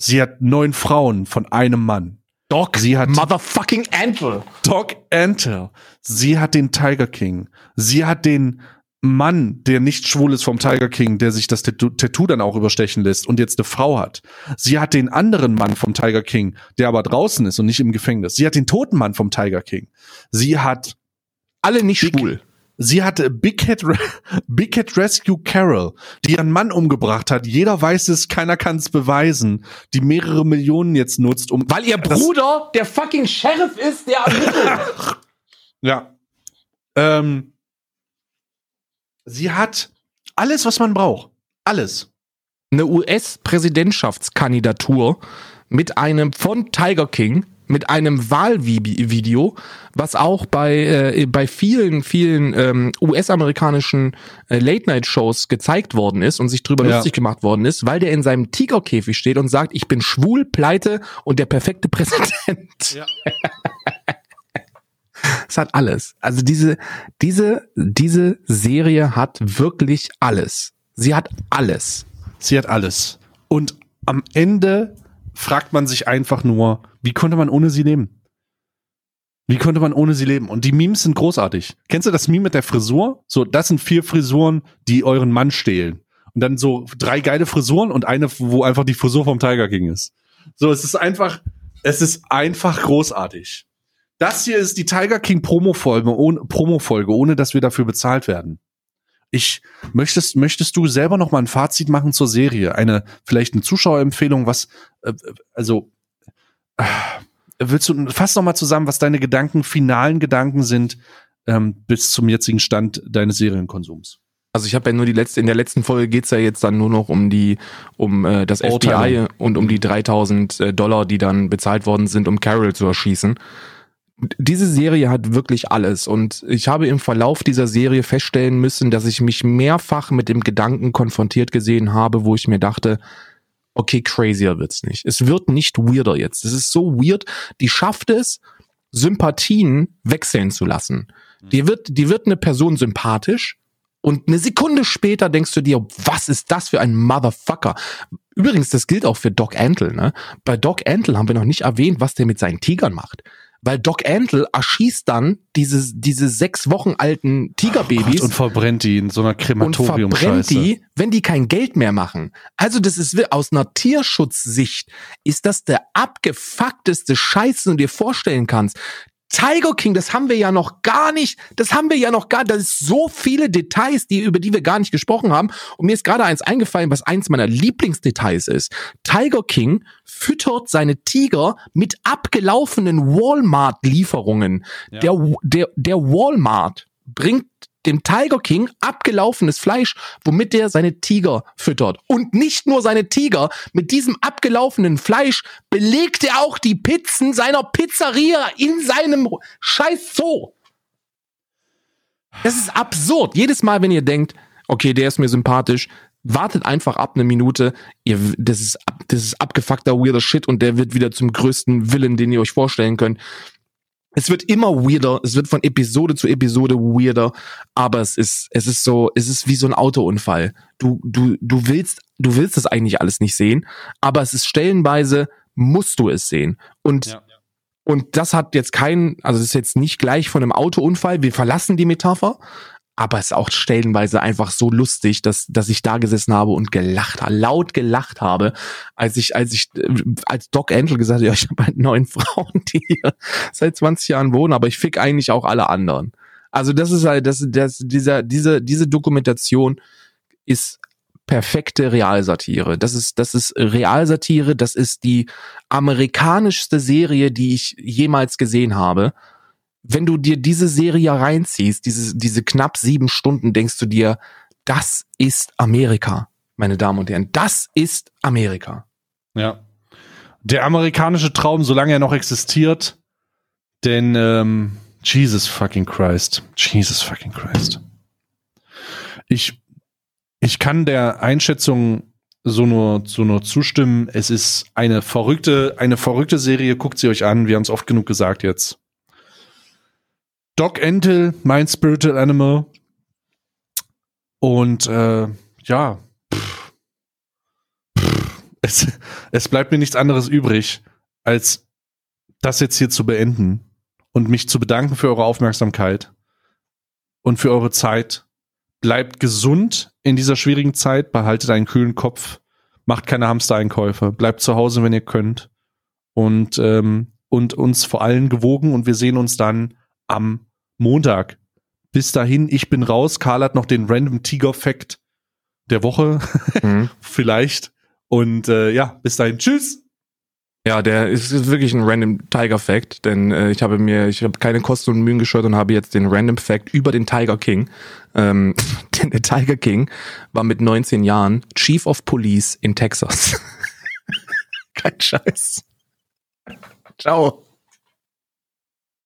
S1: Sie hat neun Frauen von einem Mann.
S2: Doc,
S1: Sie hat-
S2: Motherfucking Antle.
S1: Doc Antle. Sie hat den Tiger King. Sie hat den Mann, der nicht schwul ist vom Tiger King, der sich das Tattoo, dann auch überstechen lässt und jetzt eine Frau hat. Sie hat den anderen Mann vom Tiger King, der aber draußen ist und nicht im Gefängnis. Sie hat den toten Mann vom Tiger King. Sie hat
S2: Alle nicht schwul.
S1: Sie hatte Big Cat, Re *laughs* Big Cat Rescue Carol, die ihren Mann umgebracht hat. Jeder weiß es, keiner kann es beweisen. Die mehrere Millionen jetzt nutzt, um.
S2: Weil ihr Bruder der fucking Sheriff ist, der ermittelt. *laughs*
S1: Ja. Ähm, sie hat alles, was man braucht. Alles.
S2: eine US-Präsidentschaftskandidatur mit einem von Tiger King mit einem Wahlvideo, was auch bei, äh, bei vielen, vielen ähm, US-amerikanischen äh, Late-Night-Shows gezeigt worden ist und sich drüber
S1: Ja.
S2: lustig gemacht worden ist, weil der in seinem Tigerkäfig steht und sagt, ich bin schwul, pleite und der perfekte *laughs* Präsident.
S1: Ja. *laughs*
S2: Es hat alles. Also diese, diese, diese Serie hat wirklich alles. Sie hat alles.
S1: Sie hat alles. Und am Ende fragt man sich einfach nur, wie konnte man ohne sie leben? Wie konnte man ohne sie leben? Und die Memes sind großartig. Kennst du das Meme mit der Frisur? So, das sind vier Frisuren, die euren Mann stehlen. Und dann so drei geile Frisuren und eine, wo einfach die Frisur vom Tiger King ist. So, es ist einfach, es ist einfach großartig. Das hier ist die Tiger King Promo-Folge, ohne, Promo-Folge, ohne dass wir dafür bezahlt werden. Ich möchtest möchtest du selber noch mal ein Fazit machen zur Serie, eine vielleicht eine Zuschauerempfehlung, was äh, also willst du fass noch mal zusammen, was deine Gedanken finalen Gedanken sind ähm, bis zum jetzigen Stand deines Serienkonsums?
S2: Also ich habe ja nur die letzte, in der letzten Folge geht's ja jetzt dann nur noch um die, um äh, das FBI
S1: Urteilung.
S2: und um die 3000 äh, Dollar, die dann bezahlt worden sind, um Carol zu erschießen. Diese Serie hat wirklich alles und ich habe im Verlauf dieser Serie feststellen müssen, dass ich mich mehrfach mit dem Gedanken konfrontiert gesehen habe, wo ich mir dachte, okay, crazier wird's nicht. Es wird nicht weirder jetzt. Es ist so weird, die schafft es, Sympathien wechseln zu lassen. Die wird, die wird eine Person sympathisch und eine Sekunde später denkst du dir, was ist das für ein Motherfucker? Übrigens, das gilt auch für Doc Antle, ne? Bei Doc Antle haben wir noch nicht erwähnt, was der mit seinen Tigern macht. Weil Doc Antle erschießt dann diese, diese sechs Wochen alten Tigerbabys
S1: und verbrennt die in so einer
S2: und
S1: Krematorium
S2: verbrennt die, wenn die kein Geld mehr machen. Also das ist aus einer Tierschutzsicht ist das der abgefuckteste Scheiß, den du dir vorstellen kannst. Tiger King, das haben wir ja noch gar nicht, das haben wir ja noch gar, das ist so viele Details, die, über die wir gar nicht gesprochen haben. Und mir ist gerade eins eingefallen, was eins meiner Lieblingsdetails ist. Tiger King füttert seine Tiger mit abgelaufenen Walmart-Lieferungen.
S1: Ja.
S2: Der, der, der Walmart bringt dem Tiger King abgelaufenes Fleisch, womit er seine Tiger füttert. Und nicht nur seine Tiger, mit diesem abgelaufenen Fleisch belegt er auch die Pizzen seiner Pizzeria in seinem scheiß Zoo. Das ist absurd. Jedes Mal, wenn ihr denkt, okay, der ist mir sympathisch, wartet einfach ab eine Minute. Ihr, das ist, das ist abgefuckter, weirder Shit und der wird wieder zum größten Villain, den ihr euch vorstellen könnt. Es wird immer weirder, es wird von Episode zu Episode weirder, aber es ist, es ist so, es ist wie so ein Autounfall. Du, du, du willst, du willst das eigentlich alles nicht sehen, aber es ist stellenweise, musst du es sehen. Und,
S1: Ja.
S2: und das hat jetzt keinen, also es ist jetzt nicht gleich von einem Autounfall, wir verlassen die Metapher, aber es ist auch stellenweise einfach so lustig, dass, dass ich da gesessen habe und gelacht habe, laut gelacht habe, als ich, als ich, äh, als Doc Angel gesagt hat, ja, ich habe halt neun *laughs* Frauen, die hier seit 20 Jahren wohnen, aber ich fick eigentlich auch alle anderen. Also das ist halt, das, das, dieser, diese, diese Dokumentation ist perfekte Realsatire. Das ist, das ist Realsatire, das ist die amerikanischste Serie, die ich jemals gesehen habe. Wenn du dir diese Serie reinziehst, diese, diese knapp sieben Stunden, denkst du dir, das ist Amerika, meine Damen und Herren. Das ist Amerika.
S1: Ja. Der amerikanische Traum, solange er noch existiert, denn ähm, Jesus fucking Christ. Jesus fucking Christ. Ich, ich kann der Einschätzung so nur, so nur zustimmen. Es ist eine verrückte, eine verrückte Serie. Guckt sie euch an. Wir haben es oft genug gesagt jetzt. Doc Entel, mein Spiritual Animal. Und äh, ja, pff, pff, es, es bleibt mir nichts anderes übrig, als das jetzt hier zu beenden und mich zu bedanken für eure Aufmerksamkeit und für eure Zeit. Bleibt gesund in dieser schwierigen Zeit, behaltet einen kühlen Kopf, macht keine Hamstereinkäufe, bleibt zu Hause, wenn ihr könnt und, ähm, und uns vor allem gewogen und wir sehen uns dann am Montag. Bis dahin, ich bin raus. Karl hat noch den Random Tiger Fact der Woche,
S2: Mhm. *laughs*
S1: vielleicht. Und äh, ja, bis dahin. Tschüss.
S2: Ja, der ist, ist wirklich ein Random Tiger Fact, denn äh, ich habe mir, ich habe keine Kosten und Mühen gescheut und habe jetzt den Random Fact über den Tiger King. Ähm, *laughs* denn der Tiger King war mit 19 Jahren Chief of Police in Texas. *laughs* Kein Scheiß. Ciao.